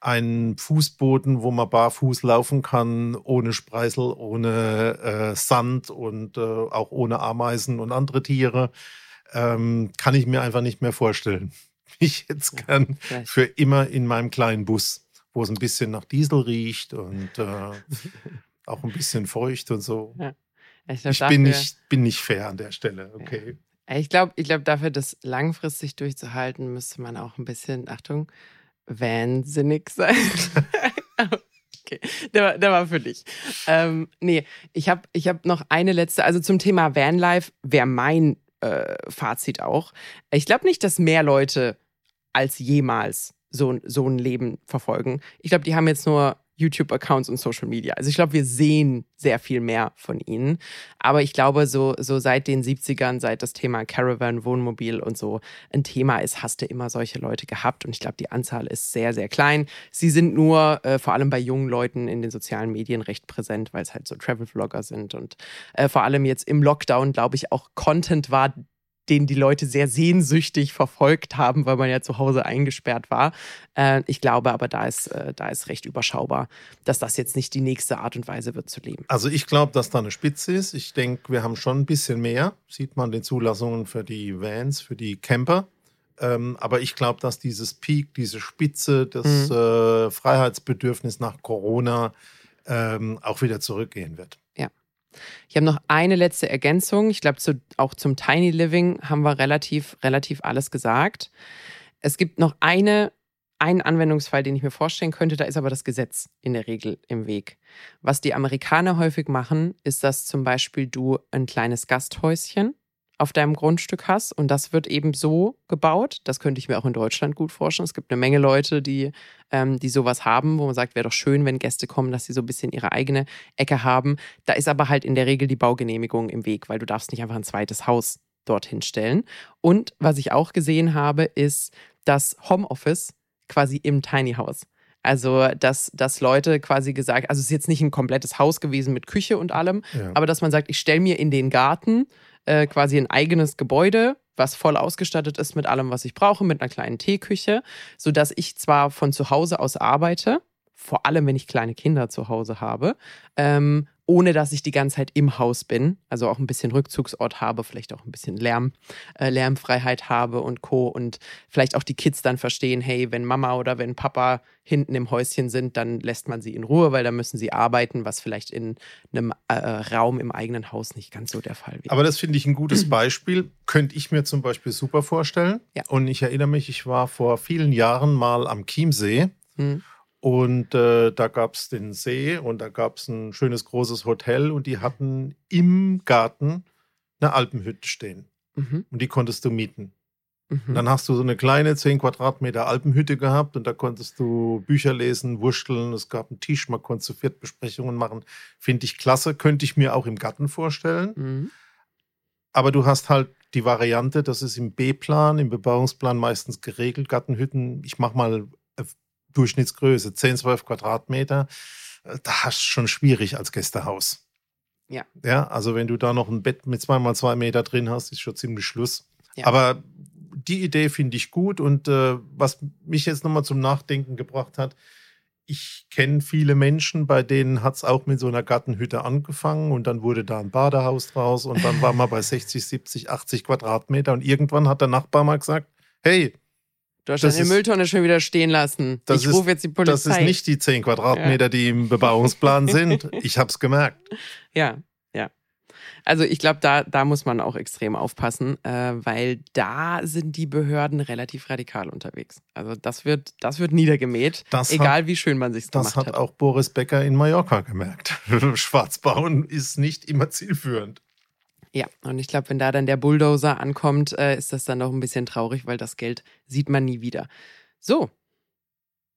einen Fußboden, wo man barfuß laufen kann, ohne Spreisel, ohne äh, Sand und äh, auch ohne Ameisen und andere Tiere, ähm, kann ich mir einfach nicht mehr vorstellen. (laughs) Ich jetzt gern für immer in meinem kleinen Bus, wo es ein bisschen nach Diesel riecht und äh, (laughs) auch ein bisschen feucht und so. Ja. Ich, glaub, ich bin, nicht, bin nicht fair an der Stelle, okay. Ja. Ich glaube, ich glaub, dafür, das langfristig durchzuhalten, müsste man auch ein bisschen, Achtung, wahnsinnig sein. (laughs) okay, der war, der war für dich. Ähm, nee, ich habe ich hab noch eine letzte, also zum Thema Vanlife wäre mein äh, Fazit auch. Ich glaube nicht, dass mehr Leute als jemals so, so ein Leben verfolgen. Ich glaube, die haben jetzt nur YouTube-Accounts und Social Media. Also ich glaube, wir sehen sehr viel mehr von ihnen. Aber ich glaube, so, so seit den 70ern, seit das Thema Caravan, Wohnmobil und so ein Thema ist, hast du immer solche Leute gehabt. Und ich glaube, die Anzahl ist sehr, sehr klein. Sie sind nur äh, vor allem bei jungen Leuten in den sozialen Medien recht präsent, weil es halt so Travel-Vlogger sind. Und äh, vor allem jetzt im Lockdown, glaube ich, auch Content war, den die Leute sehr sehnsüchtig verfolgt haben, weil man ja zu Hause eingesperrt war. Äh, ich glaube aber, da ist, äh, da ist recht überschaubar, dass das jetzt nicht die nächste Art und Weise wird zu leben. Also ich glaube, dass da eine Spitze ist. Ich denke, wir haben schon ein bisschen mehr. Sieht man den Zulassungen für die Vans, für die Camper. Ähm, aber ich glaube, dass dieses Peak, diese Spitze, das mhm. äh, Freiheitsbedürfnis nach Corona ähm, auch wieder zurückgehen wird. Ich habe noch eine letzte Ergänzung. Ich glaube, zu, auch zum Tiny Living haben wir relativ, relativ alles gesagt. Es gibt noch eine, einen Anwendungsfall, den ich mir vorstellen könnte. Da ist aber das Gesetz in der Regel im Weg. Was die Amerikaner häufig machen, ist, dass zum Beispiel du ein kleines Gasthäuschen auf deinem Grundstück hast und das wird eben so gebaut. Das könnte ich mir auch in Deutschland gut vorstellen. Es gibt eine Menge Leute, die, ähm, die sowas haben, wo man sagt, wäre doch schön, wenn Gäste kommen, dass sie so ein bisschen ihre eigene Ecke haben. Da ist aber halt in der Regel die Baugenehmigung im Weg, weil du darfst nicht einfach ein zweites Haus dorthin stellen. Und was ich auch gesehen habe, ist das Homeoffice quasi im Tiny House. Also, dass, dass Leute quasi gesagt, also es ist jetzt nicht ein komplettes Haus gewesen mit Küche und allem, ja. aber dass man sagt, ich stelle mir in den Garten äh, quasi ein eigenes Gebäude, was voll ausgestattet ist mit allem, was ich brauche, mit einer kleinen Teeküche, sodass ich zwar von zu Hause aus arbeite, vor allem wenn ich kleine Kinder zu Hause habe, ähm, ohne dass ich die ganze Zeit im Haus bin, also auch ein bisschen Rückzugsort habe, vielleicht auch ein bisschen Lärm, äh, Lärmfreiheit habe und Co. Und vielleicht auch die Kids dann verstehen, hey, wenn Mama oder wenn Papa hinten im Häuschen sind, dann lässt man sie in Ruhe, weil da müssen sie arbeiten, was vielleicht in einem äh, Raum im eigenen Haus nicht ganz so der Fall wäre. Aber das finde ich ein gutes (clears throat) Beispiel. Könnte ich mir zum Beispiel super vorstellen. Ja. Und ich erinnere mich, ich war vor vielen Jahren mal am Chiemsee. Hm. Und äh, da gab es den See und da gab es ein schönes großes Hotel und die hatten im Garten eine Alpenhütte stehen. Mhm. Und die konntest du mieten. Mhm. Dann hast du so eine kleine 10 Quadratmeter Alpenhütte gehabt und da konntest du Bücher lesen, wurschteln. Es gab einen Tisch, man konnte zu viert Besprechungen machen. Finde ich klasse, könnte ich mir auch im Garten vorstellen. Mhm. Aber du hast halt die Variante, das ist im B-Plan, im Bebauungsplan meistens geregelt. Gartenhütten, ich mache mal Durchschnittsgröße, 10, 12 Quadratmeter, äh, da hast du schon schwierig als Gästehaus. Ja. Ja, also wenn du da noch ein Bett mit zweimal zwei Meter drin hast, ist schon ziemlich Schluss. Ja. Aber die Idee finde ich gut und äh, was mich jetzt nochmal zum Nachdenken gebracht hat, ich kenne viele Menschen, bei denen hat es auch mit so einer Gartenhütte angefangen und dann wurde da ein Badehaus draus und dann war man bei 60, 70, 80 Quadratmeter und irgendwann hat der Nachbar mal gesagt, hey, Du hast deine Mülltonne schon wieder stehen lassen. ich rufe jetzt die Polizei. Das ist nicht die 10 Quadratmeter, ja. die im Bebauungsplan (laughs) sind. Ich habe es gemerkt. Ja, ja. Also ich glaube, da, da muss man auch extrem aufpassen, äh, weil da sind die Behörden relativ radikal unterwegs. Also das wird, das wird niedergemäht, das egal hat, wie schön man sich gemacht hat. Das hat auch Boris Becker in Mallorca gemerkt. (laughs) Schwarzbauen ist nicht immer zielführend. Ja, und ich glaube, wenn da dann der Bulldozer ankommt, äh, ist das dann noch ein bisschen traurig, weil das Geld sieht man nie wieder. So,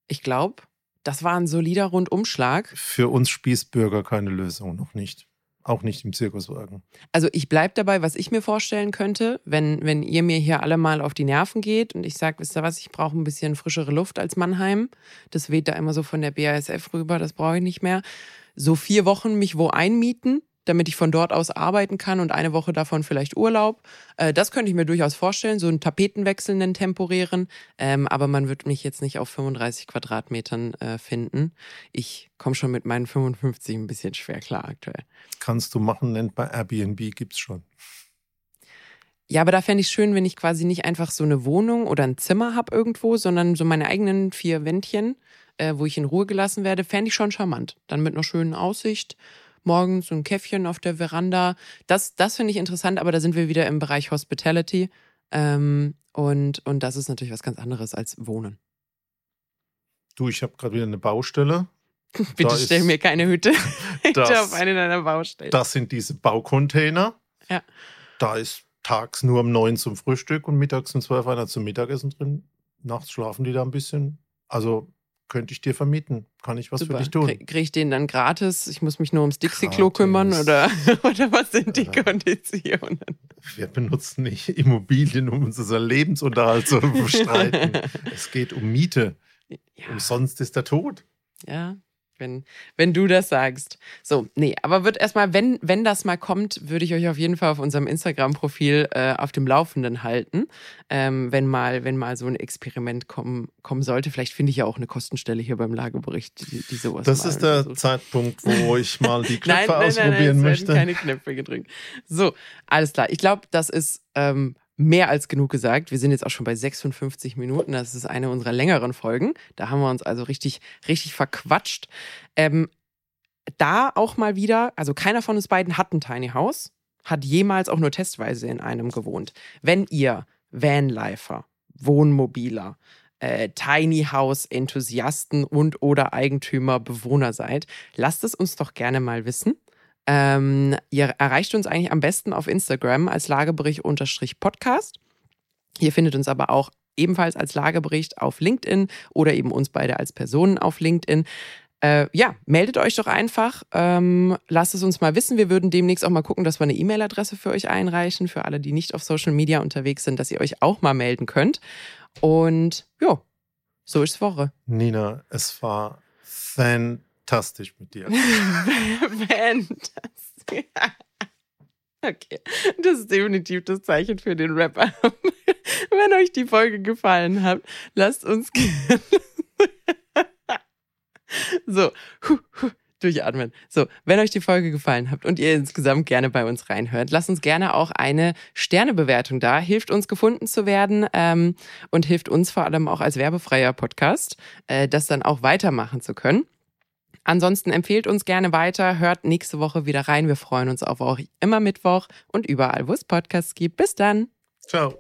ich glaube, das war ein solider Rundumschlag. Für uns Spießbürger keine Lösung, noch nicht. Auch nicht im Zirkuswagen. Also ich bleibe dabei, was ich mir vorstellen könnte, wenn, wenn ihr mir hier alle mal auf die Nerven geht und ich sage, wisst ihr was, ich brauche ein bisschen frischere Luft als Mannheim. Das weht da immer so von der BASF rüber, das brauche ich nicht mehr. So vier Wochen mich wo einmieten, damit ich von dort aus arbeiten kann und eine Woche davon vielleicht Urlaub. Äh, das könnte ich mir durchaus vorstellen, so einen Tapetenwechsel, einen temporären. Ähm, aber man wird mich jetzt nicht auf 35 Quadratmetern äh, finden. Ich komme schon mit meinen 55 ein bisschen schwer klar aktuell. Kannst du machen, nennt bei Airbnb, gibt's schon. Ja, aber da fände ich schön, wenn ich quasi nicht einfach so eine Wohnung oder ein Zimmer habe irgendwo, sondern so meine eigenen vier Wändchen, äh, wo ich in Ruhe gelassen werde, fände ich schon charmant. Dann mit einer schönen Aussicht morgens so ein Käffchen auf der Veranda. Das, das finde ich interessant, aber da sind wir wieder im Bereich Hospitality. Ähm, und, und das ist natürlich was ganz anderes als Wohnen. Du, ich habe gerade wieder eine Baustelle. (laughs) Bitte da stell ist, mir keine Hütte (laughs) das, auf eine deiner Baustellen. Das sind diese Baucontainer. Ja. Da ist tags nur um neun zum Frühstück und mittags um zwölf einer zum Mittagessen drin. Nachts schlafen die da ein bisschen. Also könnte ich dir vermieten. Kann ich was Super. für dich tun? Kriege ich den dann gratis? Ich muss mich nur ums Dixie-Klo kümmern oder, (laughs) oder was sind die ja. Konditionen? Wir benutzen nicht Immobilien, um unseren Lebensunterhalt zu (laughs) bestreiten. es geht um Miete. Ja. Umsonst ist der Tod. Ja, wenn, wenn du das sagst. So, nee, aber wird erstmal, wenn, wenn das mal kommt, würde ich euch auf jeden Fall auf unserem Instagram-Profil äh, auf dem Laufenden halten. Ähm, wenn mal, wenn mal so ein Experiment kommen, kommen sollte. Vielleicht finde ich ja auch eine Kostenstelle hier beim Lagebericht, die, die sowas Das ist der so. Zeitpunkt, wo (laughs) ich mal die Knöpfe nein, nein, ausprobieren nein, nein, möchte. keine Knöpfe gedrückt. So, alles klar. Ich glaube, das ist ähm, mehr als genug gesagt. Wir sind jetzt auch schon bei 56 Minuten. Das ist eine unserer längeren Folgen. Da haben wir uns also richtig, richtig verquatscht. Ähm, da auch mal wieder, also keiner von uns beiden hat ein Tiny House, hat jemals auch nur testweise in einem gewohnt. Wenn ihr Vanlifer, Wohnmobiler, äh, Tiny House Enthusiasten und oder Eigentümer, Bewohner seid, lasst es uns doch gerne mal wissen. Ähm, ihr erreicht uns eigentlich am besten auf Instagram als Lagebericht-Podcast. Ihr findet uns aber auch ebenfalls als Lagebericht auf LinkedIn oder eben uns beide als Personen auf LinkedIn. Äh, ja, meldet euch doch einfach. Ähm, lasst es uns mal wissen. Wir würden demnächst auch mal gucken, dass wir eine E-Mail-Adresse für euch einreichen, für alle, die nicht auf Social Media unterwegs sind, dass ihr euch auch mal melden könnt. Und ja, so ist Woche. Nina, es war fantastisch fantastisch mit dir. (laughs) fantastisch. (laughs) Okay, das ist definitiv das Zeichen für den Rapper. (laughs) Wenn euch die Folge gefallen hat, lasst uns gerne. so, durchatmen. So, wenn euch die Folge gefallen hat und ihr insgesamt gerne bei uns reinhört, lasst uns gerne auch eine Sternebewertung da. Hilft uns gefunden zu werden ähm, und hilft uns vor allem auch als werbefreier Podcast, äh, das dann auch weitermachen zu können. Ansonsten empfehlt uns gerne weiter, hört nächste Woche wieder rein. Wir freuen uns auf euch immer Mittwoch und überall, wo es Podcasts gibt. Bis dann. Ciao.